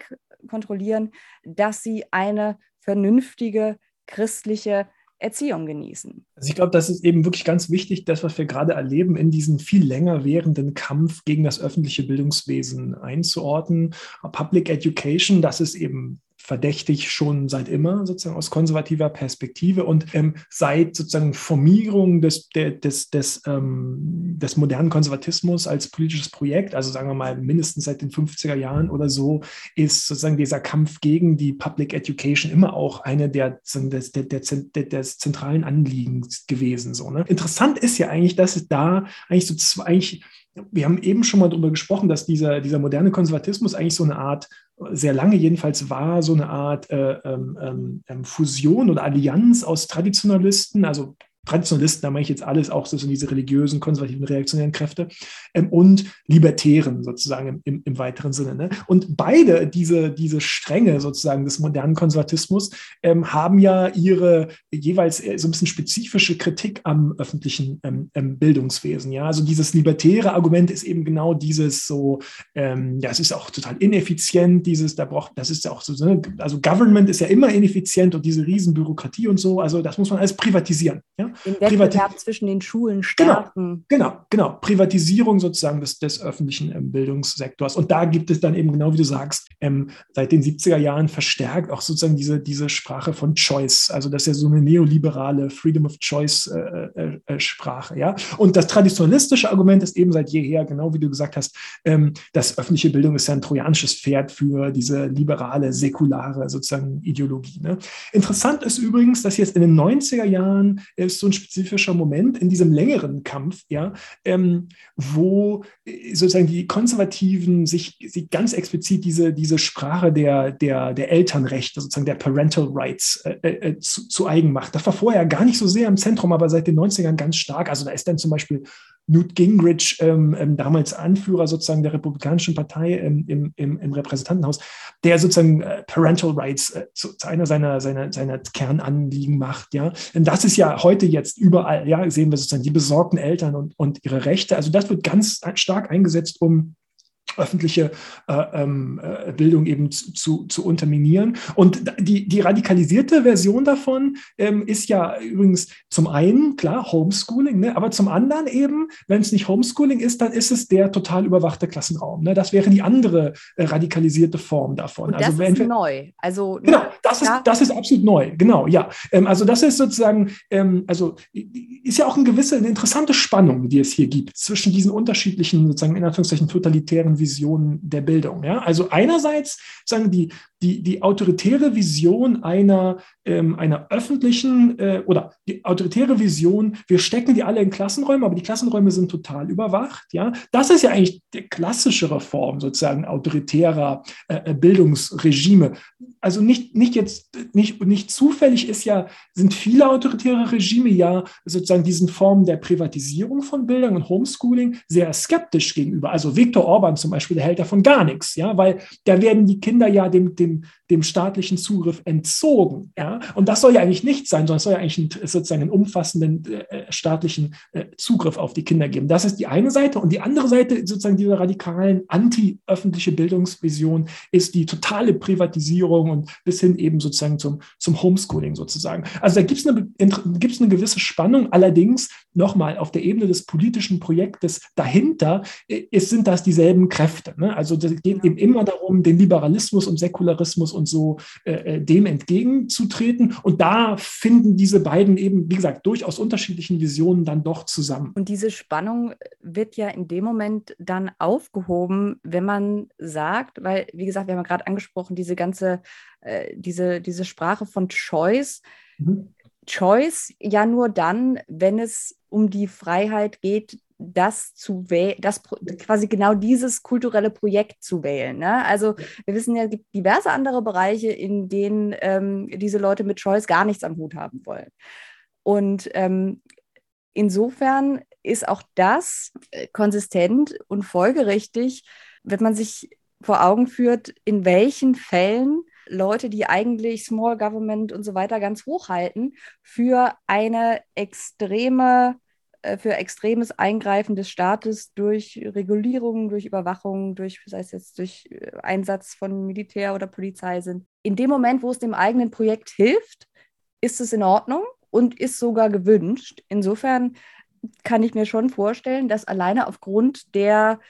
kontrollieren, dass sie eine vernünftige christliche Erziehung genießen. Also ich glaube, das ist eben wirklich ganz wichtig, das, was wir gerade erleben, in diesen viel länger währenden Kampf gegen das öffentliche Bildungswesen einzuordnen. Public Education, das ist eben verdächtig schon seit immer, sozusagen aus konservativer Perspektive. Und ähm, seit sozusagen Formierung des, des, des, ähm, des modernen Konservatismus als politisches Projekt, also sagen wir mal mindestens seit den 50er Jahren oder so, ist sozusagen dieser Kampf gegen die Public Education immer auch eine der, des, der, der, der, zentralen Anliegen gewesen. So, ne? Interessant ist ja eigentlich, dass es da eigentlich so eigentlich wir haben eben schon mal darüber gesprochen, dass dieser, dieser moderne Konservatismus eigentlich so eine Art, sehr lange jedenfalls war, so eine Art äh, ähm, ähm, Fusion oder Allianz aus Traditionalisten, also Traditionalisten, da meine ich jetzt alles, auch so diese religiösen, konservativen, reaktionären Kräfte ähm, und Libertären sozusagen im, im, weiteren Sinne. Ne? Und beide diese, diese Stränge sozusagen des modernen Konservatismus ähm, haben ja ihre jeweils so ein bisschen spezifische Kritik am öffentlichen ähm, ähm, Bildungswesen. Ja? Also dieses libertäre Argument ist eben genau dieses so, ähm, ja, es ist auch total ineffizient, dieses, da braucht, das ist ja auch so, ne? also Government ist ja immer ineffizient und diese Riesenbürokratie und so, also das muss man alles privatisieren. Ja? Den Wettbewerb zwischen den Schulen genau, stärken. Genau, genau, genau. Privatisierung sozusagen des, des öffentlichen ähm, Bildungssektors. Und da gibt es dann eben, genau wie du sagst, ähm, seit den 70er Jahren verstärkt auch sozusagen diese, diese Sprache von Choice. Also das ist ja so eine neoliberale Freedom of Choice äh, äh, äh, Sprache. Ja? Und das traditionalistische Argument ist eben seit jeher, genau wie du gesagt hast, ähm, dass öffentliche Bildung ist ja ein trojanisches Pferd für diese liberale, säkulare sozusagen Ideologie. Ne? Interessant ist übrigens, dass jetzt in den 90er Jahren ist so ein spezifischer Moment in diesem längeren Kampf, ja, ähm, wo äh, sozusagen die Konservativen sich, sich ganz explizit diese, diese Sprache der, der, der Elternrechte, sozusagen der Parental Rights äh, äh, äh zu, zu eigen macht. Das war vorher gar nicht so sehr im Zentrum, aber seit den 90ern ganz stark. Also da ist dann zum Beispiel Newt Gingrich, ähm, ähm, damals Anführer sozusagen der Republikanischen Partei ähm, im, im, im, Repräsentantenhaus, der sozusagen äh, Parental Rights äh, zu, zu, einer seiner, seiner, seiner Kernanliegen macht. Ja? Und das ist ja heute jetzt überall, ja, sehen wir sozusagen die besorgten Eltern und, und ihre Rechte. Also das wird ganz stark eingesetzt, um öffentliche äh, ähm, äh, Bildung eben zu, zu, zu, unterminieren. Und die, die radikalisierte Version davon ähm, ist ja übrigens zum einen, klar, Homeschooling, ne, aber zum anderen eben, wenn es nicht Homeschooling ist, dann ist es der total überwachte Klassenraum. Ne? Das wäre die andere äh, radikalisierte Form davon. Und das also, ist neu. Also, genau, das ist, das ist absolut neu, genau, ja. Ähm, also das ist sozusagen, ähm, also ist ja auch eine gewisse, eine interessante Spannung, die es hier gibt zwischen diesen unterschiedlichen, sozusagen in Anführungszeichen totalitären Vision der Bildung. Ja? Also einerseits sagen die, die, die autoritäre Vision einer, ähm, einer öffentlichen äh, oder die autoritäre Vision, wir stecken die alle in Klassenräume, aber die Klassenräume sind total überwacht. Ja? Das ist ja eigentlich die klassischere Form sozusagen autoritärer äh, äh Bildungsregime. Also nicht, nicht jetzt, nicht, nicht zufällig ist ja, sind viele autoritäre Regime ja sozusagen diesen Formen der Privatisierung von Bildung und Homeschooling sehr skeptisch gegenüber. Also Viktor Orban zum Beispiel, der hält davon gar nichts, ja, weil da werden die Kinder ja dem, dem dem, dem staatlichen Zugriff entzogen. Ja? Und das soll ja eigentlich nicht sein, sondern es soll ja eigentlich einen, sozusagen einen umfassenden äh, staatlichen äh, Zugriff auf die Kinder geben. Das ist die eine Seite. Und die andere Seite sozusagen dieser radikalen anti-öffentliche Bildungsvision ist die totale Privatisierung und bis hin eben sozusagen zum, zum Homeschooling sozusagen. Also da gibt es eine, eine gewisse Spannung. Allerdings nochmal auf der Ebene des politischen Projektes dahinter ist, sind das dieselben Kräfte. Ne? Also es geht eben immer darum, den Liberalismus und Säkularismus und so äh, äh, dem entgegenzutreten. Und da finden diese beiden eben, wie gesagt, durchaus unterschiedlichen Visionen dann doch zusammen. Und diese Spannung wird ja in dem Moment dann aufgehoben, wenn man sagt, weil, wie gesagt, wir haben ja gerade angesprochen, diese ganze, äh, diese, diese Sprache von Choice. Mhm. Choice ja nur dann, wenn es um die Freiheit geht, das zu wählen, das quasi genau dieses kulturelle Projekt zu wählen. Ne? Also wir wissen ja, es gibt diverse andere Bereiche, in denen ähm, diese Leute mit Choice gar nichts am Hut haben wollen. Und ähm, insofern ist auch das äh, konsistent und folgerichtig, wenn man sich vor Augen führt, in welchen Fällen Leute, die eigentlich Small Government und so weiter ganz hoch halten, für eine extreme äh, für extremes Eingreifen des Staates durch Regulierungen, durch Überwachung, durch, sei es jetzt durch äh, Einsatz von Militär oder Polizei sind. In dem Moment, wo es dem eigenen Projekt hilft, ist es in Ordnung und ist sogar gewünscht. Insofern kann ich mir schon vorstellen, dass alleine aufgrund der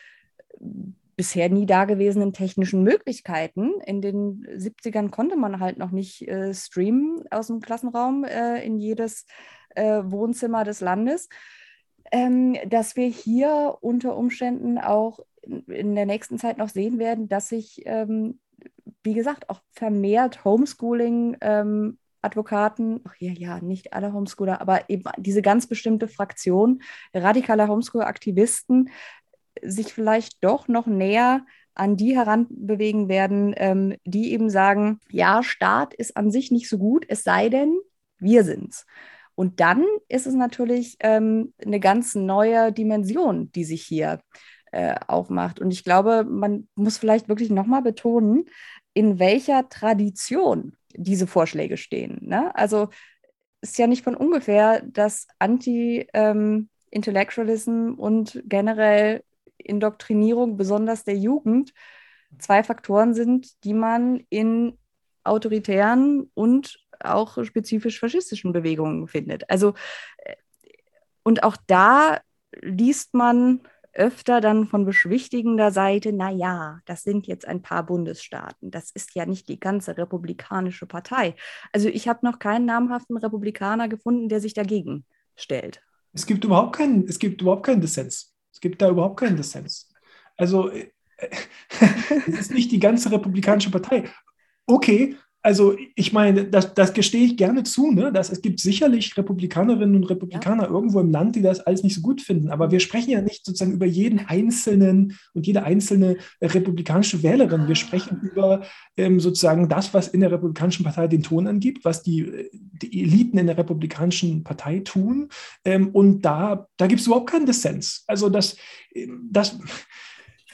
bisher nie dagewesenen technischen Möglichkeiten. In den 70ern konnte man halt noch nicht äh, streamen aus dem Klassenraum äh, in jedes äh, Wohnzimmer des Landes. Ähm, dass wir hier unter Umständen auch in der nächsten Zeit noch sehen werden, dass sich, ähm, wie gesagt, auch vermehrt Homeschooling ähm, ach ja, ja, nicht alle Homeschooler, aber eben diese ganz bestimmte Fraktion radikaler Homeschool-Aktivisten sich vielleicht doch noch näher an die heranbewegen werden, ähm, die eben sagen, ja, Staat ist an sich nicht so gut, es sei denn, wir sind's. Und dann ist es natürlich ähm, eine ganz neue Dimension, die sich hier äh, aufmacht. Und ich glaube, man muss vielleicht wirklich nochmal betonen, in welcher Tradition diese Vorschläge stehen. Ne? Also ist ja nicht von ungefähr, dass Anti-Intellectualism ähm, und generell Indoktrinierung, besonders der Jugend, zwei Faktoren sind, die man in autoritären und auch spezifisch faschistischen Bewegungen findet. Also, äh, und auch da liest man öfter dann von beschwichtigender Seite, naja, das sind jetzt ein paar Bundesstaaten. Das ist ja nicht die ganze republikanische Partei. Also ich habe noch keinen namhaften Republikaner gefunden, der sich dagegen stellt. Es gibt überhaupt keinen, es gibt überhaupt keinen Dissens. Es gibt da überhaupt keinen Dissens. Also äh, es ist nicht die ganze republikanische Partei. Okay, also ich meine, das, das gestehe ich gerne zu, ne? dass es gibt sicherlich Republikanerinnen und Republikaner ja. irgendwo im Land, die das alles nicht so gut finden. Aber wir sprechen ja nicht sozusagen über jeden einzelnen und jede einzelne republikanische Wählerin. Wir sprechen über ähm, sozusagen das, was in der Republikanischen Partei den Ton angibt, was die, die Eliten in der Republikanischen Partei tun. Ähm, und da, da gibt es überhaupt keinen Dissens. Also das, das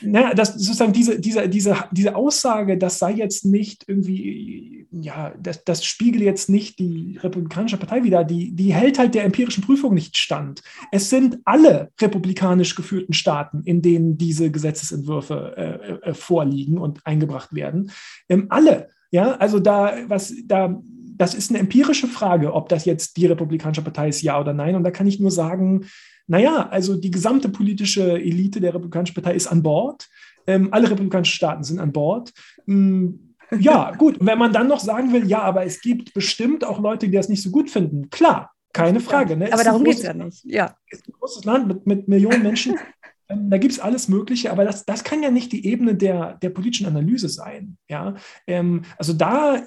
na, das sozusagen diese, diese, diese, diese Aussage, das sei jetzt nicht irgendwie, ja, das, das spiegelt jetzt nicht die Republikanische Partei wieder, die, die hält halt der empirischen Prüfung nicht stand. Es sind alle republikanisch geführten Staaten, in denen diese Gesetzesentwürfe äh, äh, vorliegen und eingebracht werden. Ähm, alle, ja, also da, was da, das ist eine empirische Frage, ob das jetzt die Republikanische Partei ist, ja oder nein. Und da kann ich nur sagen, naja, also die gesamte politische Elite der Republikanischen Partei ist an Bord. Ähm, alle republikanischen Staaten sind an Bord. Ähm, ja, gut. wenn man dann noch sagen will, ja, aber es gibt bestimmt auch Leute, die das nicht so gut finden. Klar, keine Frage. Ne? Aber darum geht es ja nicht. Ja. Es ist ein großes Land mit, mit Millionen Menschen. Ähm, da gibt es alles Mögliche, aber das, das kann ja nicht die Ebene der, der politischen Analyse sein. Ja? Ähm, also da,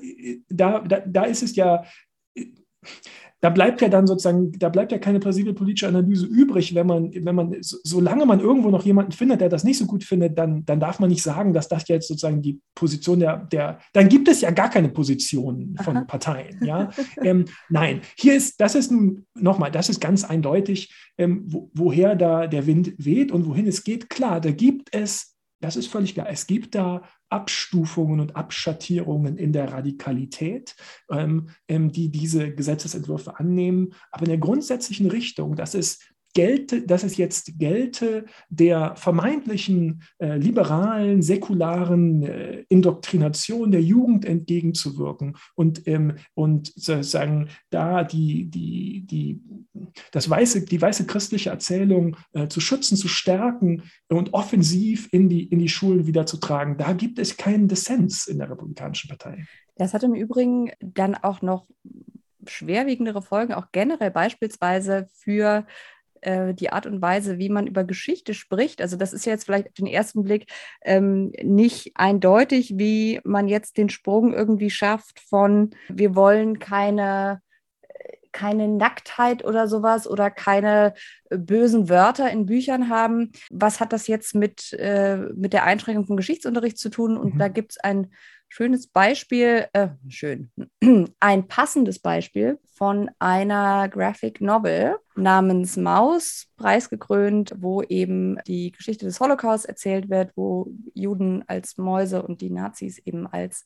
da, da, da ist es ja, da bleibt ja dann sozusagen, da bleibt ja keine plausible politische Analyse übrig, wenn man, wenn man, solange man irgendwo noch jemanden findet, der das nicht so gut findet, dann, dann darf man nicht sagen, dass das jetzt sozusagen die Position der, der dann gibt es ja gar keine Position von Aha. Parteien. Ja? ähm, nein, hier ist, das ist nun nochmal, das ist ganz eindeutig, ähm, wo, woher da der Wind weht und wohin es geht. Klar, da gibt es das ist völlig klar. Es gibt da Abstufungen und Abschattierungen in der Radikalität, ähm, ähm, die diese Gesetzesentwürfe annehmen. Aber in der grundsätzlichen Richtung, dass es gelte, dass es jetzt gelte, der vermeintlichen äh, liberalen, säkularen äh, Indoktrination der Jugend entgegenzuwirken und, ähm, und sozusagen da die, die, die, das weiße, die weiße christliche Erzählung äh, zu schützen, zu stärken und offensiv in die, in die Schulen wieder zu tragen. Da gibt es keinen Dissens in der Republikanischen Partei. Das hat im Übrigen dann auch noch schwerwiegendere Folgen, auch generell beispielsweise für äh, die Art und Weise, wie man über Geschichte spricht. Also das ist ja jetzt vielleicht auf den ersten Blick ähm, nicht eindeutig, wie man jetzt den Sprung irgendwie schafft von wir wollen keine keine Nacktheit oder sowas oder keine bösen Wörter in Büchern haben. Was hat das jetzt mit, äh, mit der Einschränkung von Geschichtsunterricht zu tun? Und mhm. da gibt es ein schönes Beispiel, äh, schön, ein passendes Beispiel von einer Graphic Novel namens Maus, preisgekrönt, wo eben die Geschichte des Holocaust erzählt wird, wo Juden als Mäuse und die Nazis eben als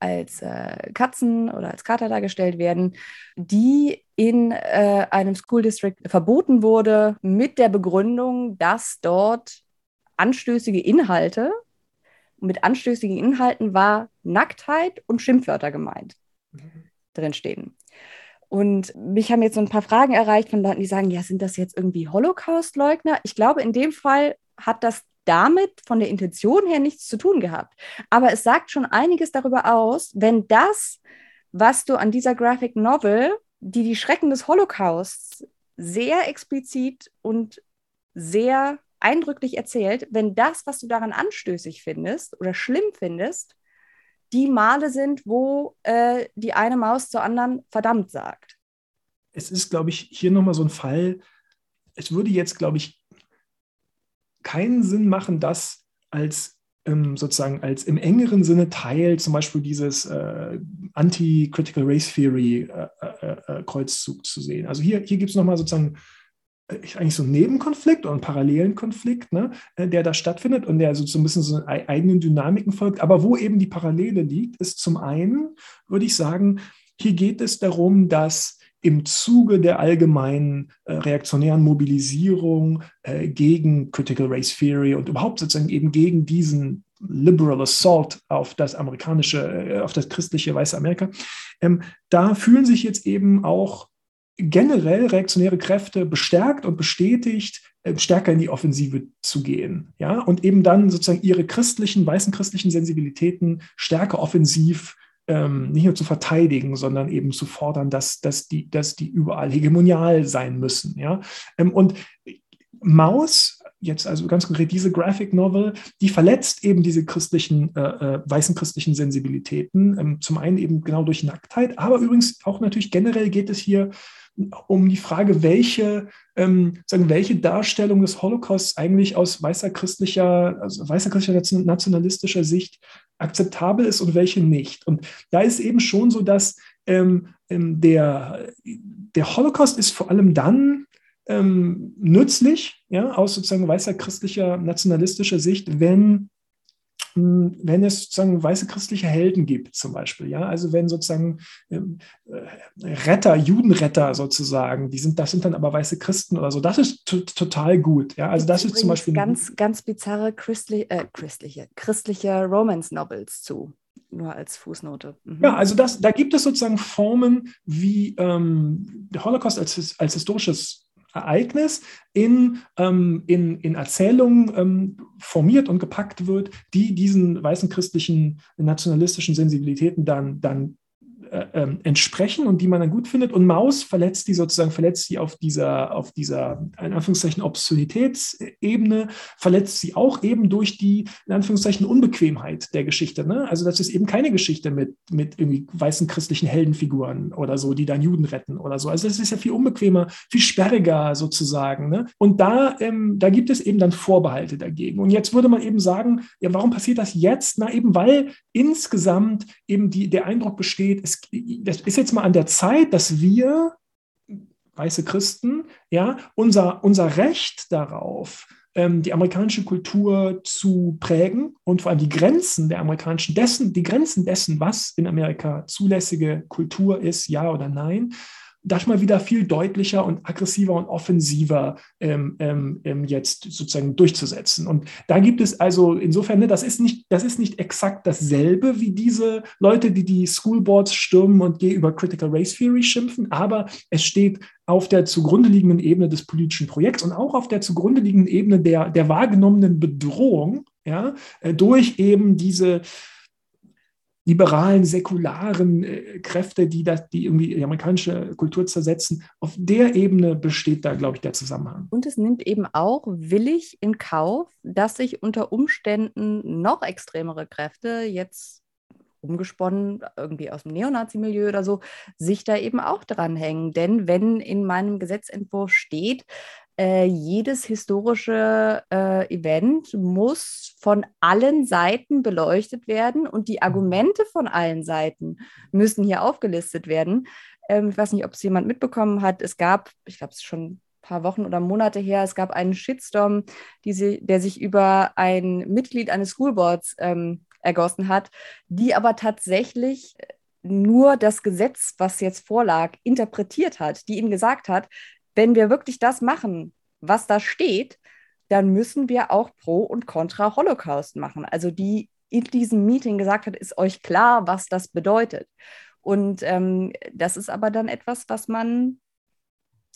als äh, Katzen oder als Kater dargestellt werden, die in äh, einem School District verboten wurde mit der Begründung, dass dort anstößige Inhalte mit anstößigen Inhalten war Nacktheit und Schimpfwörter gemeint mhm. drinstehen. Und mich haben jetzt so ein paar Fragen erreicht von Leuten, die sagen, ja, sind das jetzt irgendwie Holocaust-Leugner? Ich glaube, in dem Fall hat das damit von der Intention her nichts zu tun gehabt. Aber es sagt schon einiges darüber aus, wenn das, was du an dieser Graphic Novel, die die Schrecken des Holocausts sehr explizit und sehr eindrücklich erzählt, wenn das, was du daran anstößig findest oder schlimm findest, die Male sind, wo äh, die eine Maus zur anderen verdammt sagt. Es ist, glaube ich, hier nochmal so ein Fall, es würde jetzt, glaube ich, keinen Sinn machen, das als ähm, sozusagen als im engeren Sinne Teil zum Beispiel dieses äh, Anti-Critical Race Theory äh, äh, äh Kreuzzug zu sehen. Also hier, hier gibt es nochmal sozusagen eigentlich so einen Nebenkonflikt oder einen parallelen Konflikt, ne, äh, der da stattfindet und der so, so ein bisschen so eigenen Dynamiken folgt. Aber wo eben die Parallele liegt, ist zum einen, würde ich sagen, hier geht es darum, dass im Zuge der allgemeinen äh, reaktionären Mobilisierung äh, gegen Critical Race Theory und überhaupt sozusagen eben gegen diesen Liberal Assault auf das amerikanische, äh, auf das christliche weiße Amerika, ähm, da fühlen sich jetzt eben auch generell reaktionäre Kräfte bestärkt und bestätigt, äh, stärker in die Offensive zu gehen, ja, und eben dann sozusagen ihre christlichen, weißen christlichen Sensibilitäten stärker offensiv ähm, nicht nur zu verteidigen, sondern eben zu fordern, dass, dass, die, dass die überall hegemonial sein müssen. Ja? Ähm, und Maus, jetzt also ganz konkret diese Graphic Novel, die verletzt eben diese christlichen, äh, äh, weißen christlichen Sensibilitäten. Ähm, zum einen eben genau durch Nacktheit, aber übrigens auch natürlich generell geht es hier um die Frage, welche, ähm, sagen, welche Darstellung des Holocausts eigentlich aus weißer christlicher, also weißer christlicher nationalistischer Sicht akzeptabel ist und welche nicht. Und da ist eben schon so, dass ähm, ähm, der, der Holocaust ist vor allem dann ähm, nützlich, ja, aus sozusagen weißer christlicher nationalistischer Sicht, wenn wenn es sozusagen weiße christliche Helden gibt, zum Beispiel, ja, also wenn sozusagen ähm, äh, Retter, Judenretter sozusagen, die sind, das sind dann aber weiße Christen oder so, das ist total gut, ja, also das ist zum Beispiel ganz, ganz bizarre christliche, äh, christliche, christliche Romance-Novels zu nur als Fußnote. Mhm. Ja, also das, da gibt es sozusagen Formen, wie ähm, der Holocaust als, als historisches Ereignis in, ähm, in, in Erzählungen ähm, formiert und gepackt wird, die diesen weißen christlichen nationalistischen Sensibilitäten dann, dann äh, ähm, entsprechen und die man dann gut findet. Und Maus verletzt die sozusagen, verletzt sie auf dieser, auf dieser, in Anführungszeichen, Obszönitätsebene, verletzt sie auch eben durch die, in Anführungszeichen, Unbequemheit der Geschichte. Ne? Also das ist eben keine Geschichte mit, mit irgendwie weißen christlichen Heldenfiguren oder so, die dann Juden retten oder so. Also das ist ja viel unbequemer, viel sperriger sozusagen. Ne? Und da, ähm, da gibt es eben dann Vorbehalte dagegen. Und jetzt würde man eben sagen, ja, warum passiert das jetzt? Na, eben weil insgesamt eben die, der Eindruck besteht, es das ist jetzt mal an der Zeit, dass wir, weiße Christen, ja, unser, unser Recht darauf, ähm, die amerikanische Kultur zu prägen und vor allem die Grenzen der amerikanischen, dessen, die Grenzen dessen, was in Amerika zulässige Kultur ist, ja oder nein, das mal wieder viel deutlicher und aggressiver und offensiver ähm, ähm, ähm, jetzt sozusagen durchzusetzen. Und da gibt es also insofern, ne, das ist nicht, das ist nicht exakt dasselbe wie diese Leute, die die Schoolboards stürmen und über Critical Race Theory schimpfen, aber es steht auf der zugrunde liegenden Ebene des politischen Projekts und auch auf der zugrunde liegenden Ebene der, der wahrgenommenen Bedrohung ja, äh, durch eben diese liberalen, säkularen äh, Kräfte, die, das, die irgendwie die amerikanische Kultur zersetzen. Auf der Ebene besteht da, glaube ich, der Zusammenhang. Und es nimmt eben auch willig in Kauf, dass sich unter Umständen noch extremere Kräfte jetzt umgesponnen, irgendwie aus dem Neonazi-Milieu oder so, sich da eben auch dranhängen. Denn wenn in meinem Gesetzentwurf steht, äh, jedes historische äh, Event muss von allen Seiten beleuchtet werden und die Argumente von allen Seiten müssen hier aufgelistet werden. Ähm, ich weiß nicht, ob es jemand mitbekommen hat. Es gab, ich glaube, es ist schon ein paar Wochen oder Monate her, es gab einen Shitstorm, sie, der sich über ein Mitglied eines Schoolboards ähm, ergossen hat, die aber tatsächlich nur das Gesetz, was jetzt vorlag, interpretiert hat, die ihm gesagt hat, wenn wir wirklich das machen, was da steht, dann müssen wir auch Pro und Contra Holocaust machen. Also die in diesem Meeting gesagt hat, ist euch klar, was das bedeutet. Und ähm, das ist aber dann etwas, was man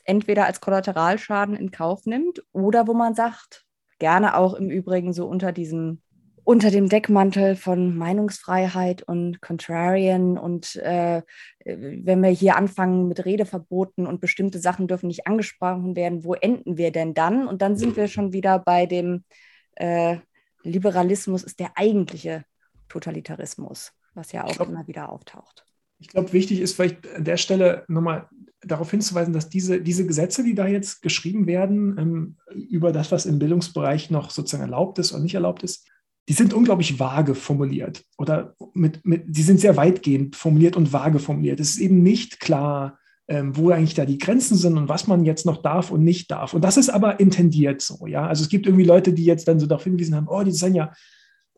entweder als Kollateralschaden in Kauf nimmt oder wo man sagt, gerne auch im Übrigen so unter diesem unter dem Deckmantel von Meinungsfreiheit und Contrarian und äh, wenn wir hier anfangen mit Redeverboten und bestimmte Sachen dürfen nicht angesprochen werden, wo enden wir denn dann? Und dann sind wir schon wieder bei dem äh, Liberalismus ist der eigentliche Totalitarismus, was ja auch glaub, immer wieder auftaucht. Ich glaube, wichtig ist vielleicht an der Stelle nochmal darauf hinzuweisen, dass diese, diese Gesetze, die da jetzt geschrieben werden, ähm, über das, was im Bildungsbereich noch sozusagen erlaubt ist oder nicht erlaubt ist, die sind unglaublich vage formuliert oder mit, mit, die sind sehr weitgehend formuliert und vage formuliert. Es ist eben nicht klar, ähm, wo eigentlich da die Grenzen sind und was man jetzt noch darf und nicht darf. Und das ist aber intendiert so, ja. Also es gibt irgendwie Leute, die jetzt dann so darauf hingewiesen haben, oh, die sind ja,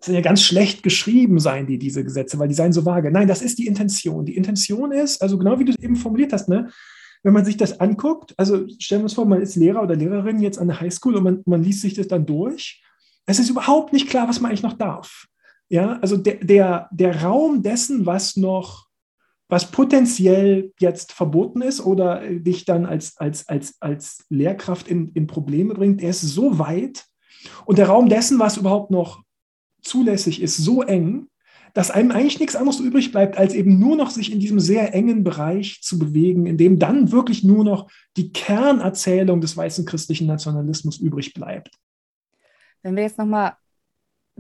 sind ja ganz schlecht geschrieben, seien die, diese Gesetze, weil die seien so vage. Nein, das ist die Intention. Die Intention ist, also genau wie du es eben formuliert hast, ne, wenn man sich das anguckt, also stellen wir uns vor, man ist Lehrer oder Lehrerin jetzt an der Highschool und man, man liest sich das dann durch es ist überhaupt nicht klar, was man eigentlich noch darf. Ja, also der, der, der Raum dessen, was noch, was potenziell jetzt verboten ist oder dich dann als, als, als, als Lehrkraft in, in Probleme bringt, der ist so weit und der Raum dessen, was überhaupt noch zulässig ist, so eng, dass einem eigentlich nichts anderes übrig bleibt, als eben nur noch sich in diesem sehr engen Bereich zu bewegen, in dem dann wirklich nur noch die Kernerzählung des weißen christlichen Nationalismus übrig bleibt. Wenn wir jetzt nochmal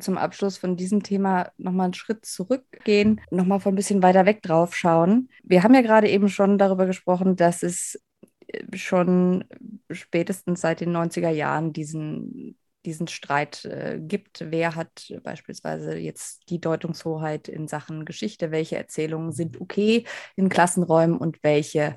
zum Abschluss von diesem Thema nochmal einen Schritt zurückgehen, nochmal von ein bisschen weiter weg drauf schauen. Wir haben ja gerade eben schon darüber gesprochen, dass es äh, schon spätestens seit den 90er Jahren diesen, diesen Streit äh, gibt. Wer hat beispielsweise jetzt die Deutungshoheit in Sachen Geschichte? Welche Erzählungen sind okay in Klassenräumen und welche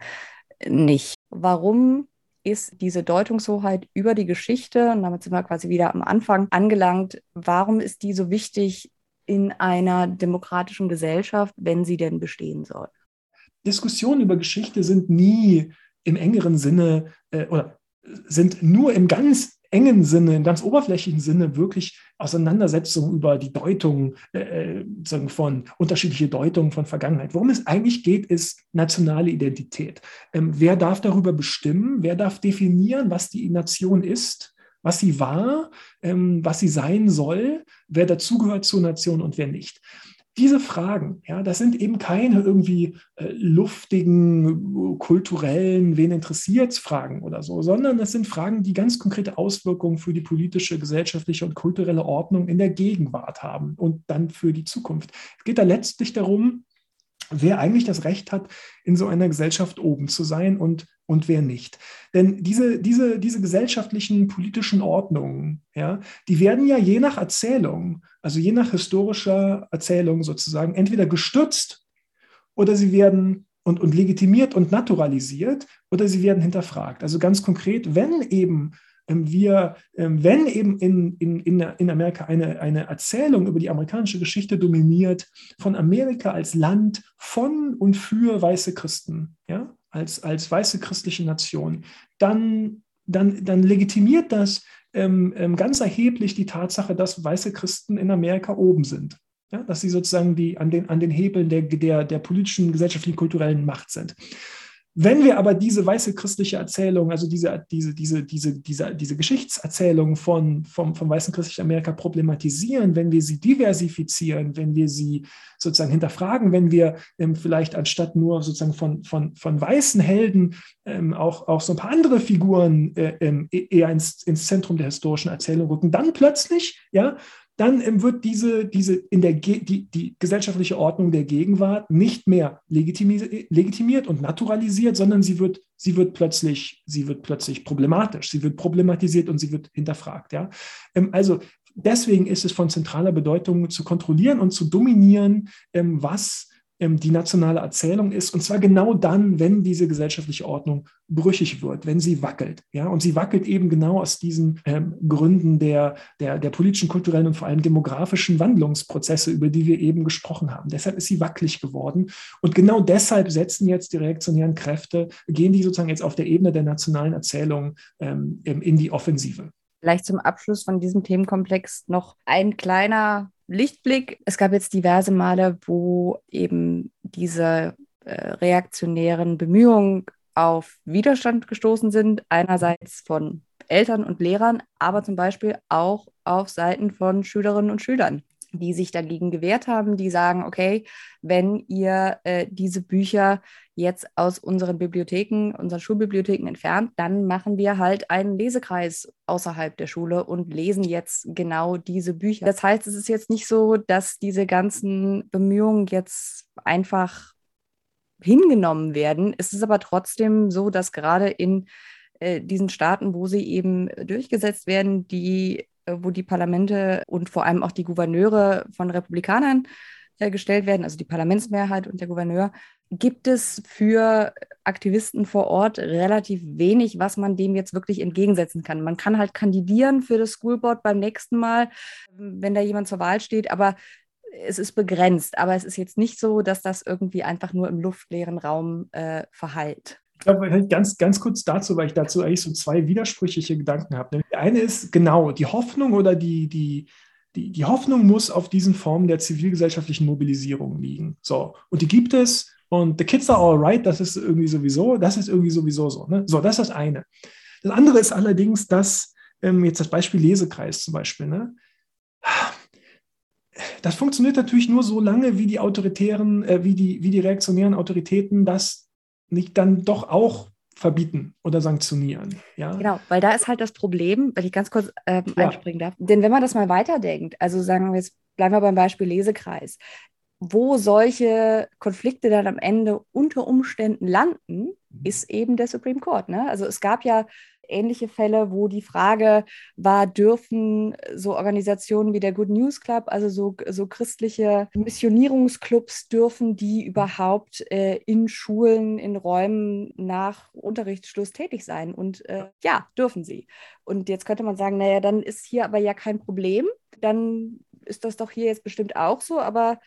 nicht? Warum ist diese Deutungshoheit über die Geschichte, und damit sind wir quasi wieder am Anfang angelangt, warum ist die so wichtig in einer demokratischen Gesellschaft, wenn sie denn bestehen soll? Diskussionen über Geschichte sind nie im engeren Sinne äh, oder sind nur im ganz engen Sinne, im ganz oberflächlichen Sinne wirklich Auseinandersetzungen über die Deutung äh, äh von unterschiedliche Deutungen von Vergangenheit. Worum es eigentlich geht, ist nationale Identität. Ähm, wer darf darüber bestimmen? Wer darf definieren, was die Nation ist? was sie war, ähm, was sie sein soll, wer dazugehört zur Nation und wer nicht diese Fragen, ja, das sind eben keine irgendwie äh, luftigen, kulturellen, wen interessiert Fragen oder so, sondern das sind Fragen, die ganz konkrete Auswirkungen für die politische, gesellschaftliche und kulturelle Ordnung in der Gegenwart haben und dann für die Zukunft. Es geht da letztlich darum, wer eigentlich das Recht hat, in so einer Gesellschaft oben zu sein und, und wer nicht. Denn diese, diese, diese gesellschaftlichen, politischen Ordnungen, ja, die werden ja je nach Erzählung, also je nach historischer Erzählung sozusagen, entweder gestützt oder sie werden und, und legitimiert und naturalisiert oder sie werden hinterfragt. Also ganz konkret, wenn eben ähm, wir, ähm, wenn eben in, in, in Amerika eine, eine Erzählung über die amerikanische Geschichte dominiert, von Amerika als Land von und für weiße Christen, ja, als, als weiße christliche Nation, dann, dann, dann legitimiert das ähm, ähm, ganz erheblich die Tatsache, dass weiße Christen in Amerika oben sind. Ja, dass sie sozusagen die, an, den, an den Hebeln der, der, der politischen, gesellschaftlichen, kulturellen Macht sind. Wenn wir aber diese weiße christliche Erzählung, also diese, diese, diese, diese, diese, diese Geschichtserzählung von, vom, vom weißen christlichen Amerika problematisieren, wenn wir sie diversifizieren, wenn wir sie sozusagen hinterfragen, wenn wir ähm, vielleicht anstatt nur sozusagen von, von, von weißen Helden ähm, auch, auch so ein paar andere Figuren äh, e-, eher ins, ins Zentrum der historischen Erzählung rücken, dann plötzlich ja, dann wird diese, diese in der die, die gesellschaftliche Ordnung der Gegenwart nicht mehr legitimiert und naturalisiert, sondern sie wird, sie wird plötzlich, sie wird plötzlich problematisch, sie wird problematisiert und sie wird hinterfragt. Ja? Ähm, also deswegen ist es von zentraler Bedeutung zu kontrollieren und zu dominieren, ähm, was die nationale Erzählung ist. Und zwar genau dann, wenn diese gesellschaftliche Ordnung brüchig wird, wenn sie wackelt. Ja? Und sie wackelt eben genau aus diesen ähm, Gründen der, der, der politischen, kulturellen und vor allem demografischen Wandlungsprozesse, über die wir eben gesprochen haben. Deshalb ist sie wackelig geworden. Und genau deshalb setzen jetzt die reaktionären Kräfte, gehen die sozusagen jetzt auf der Ebene der nationalen Erzählung ähm, in die Offensive. Vielleicht zum Abschluss von diesem Themenkomplex noch ein kleiner Lichtblick. Es gab jetzt diverse Male, wo eben diese äh, reaktionären Bemühungen auf Widerstand gestoßen sind. Einerseits von Eltern und Lehrern, aber zum Beispiel auch auf Seiten von Schülerinnen und Schülern die sich dagegen gewehrt haben, die sagen, okay, wenn ihr äh, diese Bücher jetzt aus unseren Bibliotheken, unseren Schulbibliotheken entfernt, dann machen wir halt einen Lesekreis außerhalb der Schule und lesen jetzt genau diese Bücher. Das heißt, es ist jetzt nicht so, dass diese ganzen Bemühungen jetzt einfach hingenommen werden. Es ist aber trotzdem so, dass gerade in äh, diesen Staaten, wo sie eben durchgesetzt werden, die äh, wo die Parlamente und vor allem auch die Gouverneure von Republikanern äh, gestellt werden, also die Parlamentsmehrheit und der Gouverneur, gibt es für Aktivisten vor Ort relativ wenig, was man dem jetzt wirklich entgegensetzen kann. Man kann halt kandidieren für das Schoolboard beim nächsten Mal, wenn da jemand zur Wahl steht, aber es ist begrenzt. Aber es ist jetzt nicht so, dass das irgendwie einfach nur im luftleeren Raum äh, verhallt. Ich glaube, ganz, ganz kurz dazu, weil ich dazu eigentlich so zwei widersprüchliche Gedanken habe. Der eine ist genau die Hoffnung oder die, die, die, die Hoffnung muss auf diesen Formen der zivilgesellschaftlichen Mobilisierung liegen. So, und die gibt es. Und the kids are all right, das ist irgendwie sowieso, das ist irgendwie sowieso so. Ne? So, das ist das eine. Das andere ist allerdings, dass ähm, jetzt das Beispiel Lesekreis zum Beispiel, ne? Das funktioniert natürlich nur so lange, wie die autoritären, äh, wie, die, wie die reaktionären Autoritäten das nicht dann doch auch verbieten oder sanktionieren. Ja? Genau, weil da ist halt das Problem, wenn ich ganz kurz ähm, ja. einspringen darf. Denn wenn man das mal weiterdenkt, also sagen wir jetzt, bleiben wir beim Beispiel Lesekreis, wo solche Konflikte dann am Ende unter Umständen landen, mhm. ist eben der Supreme Court. Ne? Also es gab ja ähnliche Fälle, wo die Frage war, dürfen so Organisationen wie der Good News Club, also so, so christliche Missionierungsclubs, dürfen die überhaupt äh, in Schulen, in Räumen nach Unterrichtsschluss tätig sein? Und äh, ja, dürfen sie. Und jetzt könnte man sagen, naja, dann ist hier aber ja kein Problem. Dann ist das doch hier jetzt bestimmt auch so, aber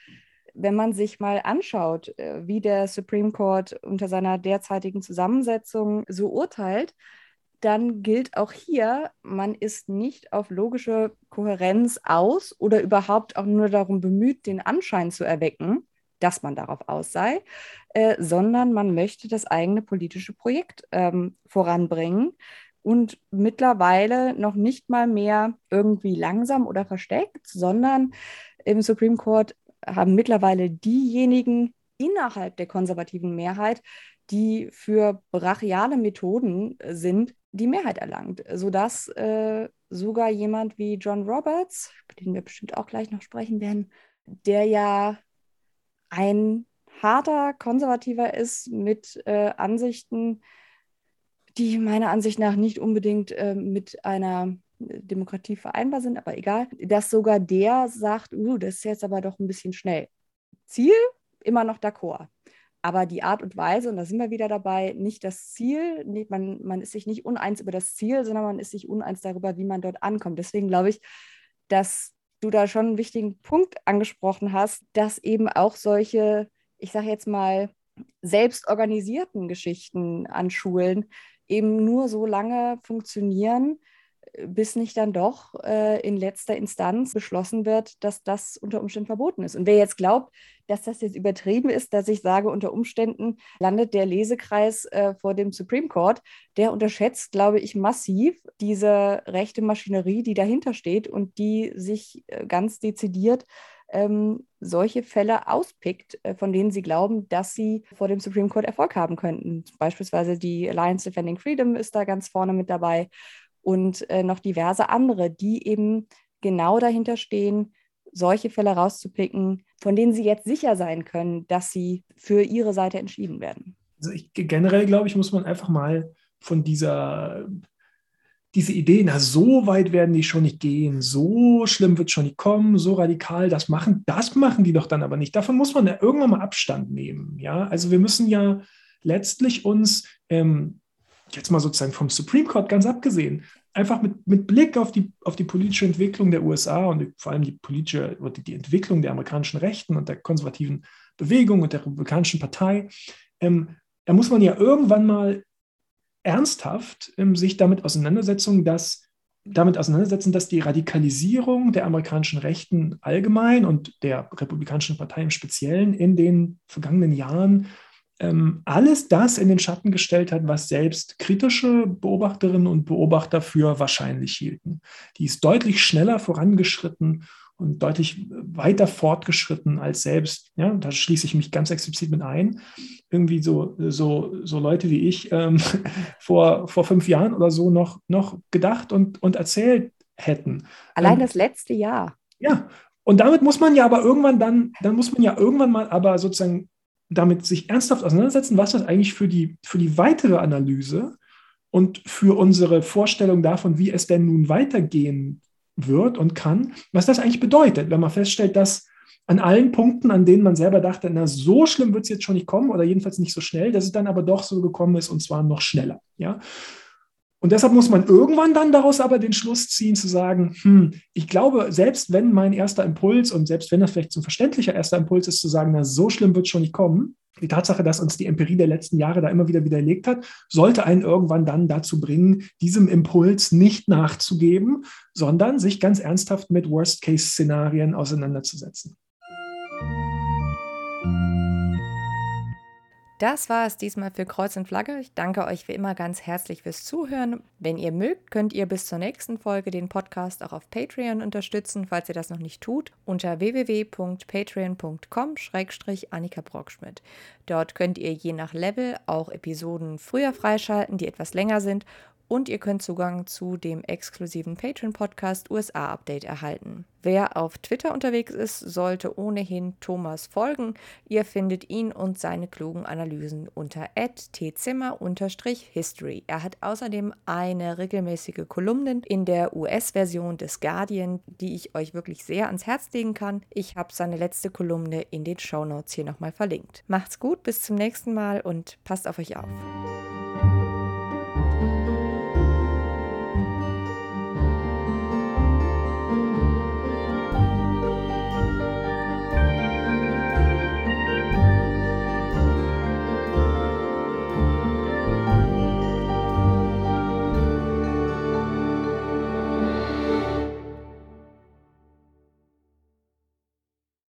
wenn man sich mal anschaut, äh, wie der Supreme Court unter seiner derzeitigen Zusammensetzung so urteilt, dann gilt auch hier, man ist nicht auf logische Kohärenz aus oder überhaupt auch nur darum bemüht, den Anschein zu erwecken, dass man darauf aus sei, äh, sondern man möchte das eigene politische Projekt ähm, voranbringen und mittlerweile noch nicht mal mehr irgendwie langsam oder versteckt, sondern im Supreme Court haben mittlerweile diejenigen innerhalb der konservativen Mehrheit, die für brachiale Methoden sind, die Mehrheit erlangt, sodass äh, sogar jemand wie John Roberts, über den wir bestimmt auch gleich noch sprechen werden, der ja ein harter Konservativer ist mit äh, Ansichten, die meiner Ansicht nach nicht unbedingt äh, mit einer Demokratie vereinbar sind, aber egal, dass sogar der sagt, uh, das ist jetzt aber doch ein bisschen schnell. Ziel immer noch d'accord aber die Art und Weise, und da sind wir wieder dabei, nicht das Ziel, nicht, man, man ist sich nicht uneins über das Ziel, sondern man ist sich uneins darüber, wie man dort ankommt. Deswegen glaube ich, dass du da schon einen wichtigen Punkt angesprochen hast, dass eben auch solche, ich sage jetzt mal, selbstorganisierten Geschichten an Schulen eben nur so lange funktionieren, bis nicht dann doch äh, in letzter Instanz beschlossen wird, dass das unter Umständen verboten ist. Und wer jetzt glaubt, dass das jetzt übertrieben ist, dass ich sage, unter Umständen landet der Lesekreis äh, vor dem Supreme Court, der unterschätzt, glaube ich, massiv diese rechte Maschinerie, die dahinter steht und die sich äh, ganz dezidiert ähm, solche Fälle auspickt, äh, von denen sie glauben, dass sie vor dem Supreme Court Erfolg haben könnten. Beispielsweise die Alliance Defending Freedom ist da ganz vorne mit dabei und äh, noch diverse andere, die eben genau dahinter stehen, solche Fälle rauszupicken, von denen sie jetzt sicher sein können, dass sie für ihre Seite entschieden werden. Also ich, generell glaube ich, muss man einfach mal von dieser diese Idee, na, so weit werden die schon nicht gehen, so schlimm wird schon nicht kommen, so radikal das machen, das machen die doch dann aber nicht. Davon muss man ja irgendwann mal Abstand nehmen. Ja, also wir müssen ja letztlich uns ähm, jetzt mal sozusagen vom Supreme Court ganz abgesehen, einfach mit, mit Blick auf die, auf die politische Entwicklung der USA und vor allem die politische oder die Entwicklung der amerikanischen Rechten und der konservativen Bewegung und der Republikanischen Partei, ähm, da muss man ja irgendwann mal ernsthaft ähm, sich damit auseinandersetzen, dass damit auseinandersetzen, dass die Radikalisierung der amerikanischen Rechten allgemein und der Republikanischen Partei im Speziellen in den vergangenen Jahren ähm, alles das in den Schatten gestellt hat, was selbst kritische Beobachterinnen und Beobachter für wahrscheinlich hielten. Die ist deutlich schneller vorangeschritten und deutlich weiter fortgeschritten als selbst, ja, da schließe ich mich ganz explizit mit ein, irgendwie so, so, so Leute wie ich ähm, vor, vor fünf Jahren oder so noch, noch gedacht und, und erzählt hätten. Allein ähm, das letzte Jahr. Ja, und damit muss man ja aber irgendwann dann, dann muss man ja irgendwann mal aber sozusagen damit sich ernsthaft auseinandersetzen, was das eigentlich für die, für die weitere Analyse und für unsere Vorstellung davon, wie es denn nun weitergehen wird und kann, was das eigentlich bedeutet, wenn man feststellt, dass an allen Punkten, an denen man selber dachte, na, so schlimm wird es jetzt schon nicht kommen oder jedenfalls nicht so schnell, dass es dann aber doch so gekommen ist und zwar noch schneller. Ja? Und deshalb muss man irgendwann dann daraus aber den Schluss ziehen, zu sagen, hm, ich glaube, selbst wenn mein erster Impuls und selbst wenn das vielleicht so ein verständlicher erster Impuls ist, zu sagen, na, so schlimm wird es schon nicht kommen, die Tatsache, dass uns die Empirie der letzten Jahre da immer wieder widerlegt hat, sollte einen irgendwann dann dazu bringen, diesem Impuls nicht nachzugeben, sondern sich ganz ernsthaft mit Worst-Case-Szenarien auseinanderzusetzen. Das war es diesmal für Kreuz und Flagge. Ich danke euch wie immer ganz herzlich fürs Zuhören. Wenn ihr mögt, könnt ihr bis zur nächsten Folge den Podcast auch auf Patreon unterstützen, falls ihr das noch nicht tut, unter www.patreon.com-annika Brockschmidt. Dort könnt ihr je nach Level auch Episoden früher freischalten, die etwas länger sind und ihr könnt Zugang zu dem exklusiven Patreon-Podcast USA Update erhalten. Wer auf Twitter unterwegs ist, sollte ohnehin Thomas folgen. Ihr findet ihn und seine klugen Analysen unter tzimmer-history. Er hat außerdem eine regelmäßige Kolumne in der US-Version des Guardian, die ich euch wirklich sehr ans Herz legen kann. Ich habe seine letzte Kolumne in den Show Notes hier nochmal verlinkt. Macht's gut, bis zum nächsten Mal und passt auf euch auf.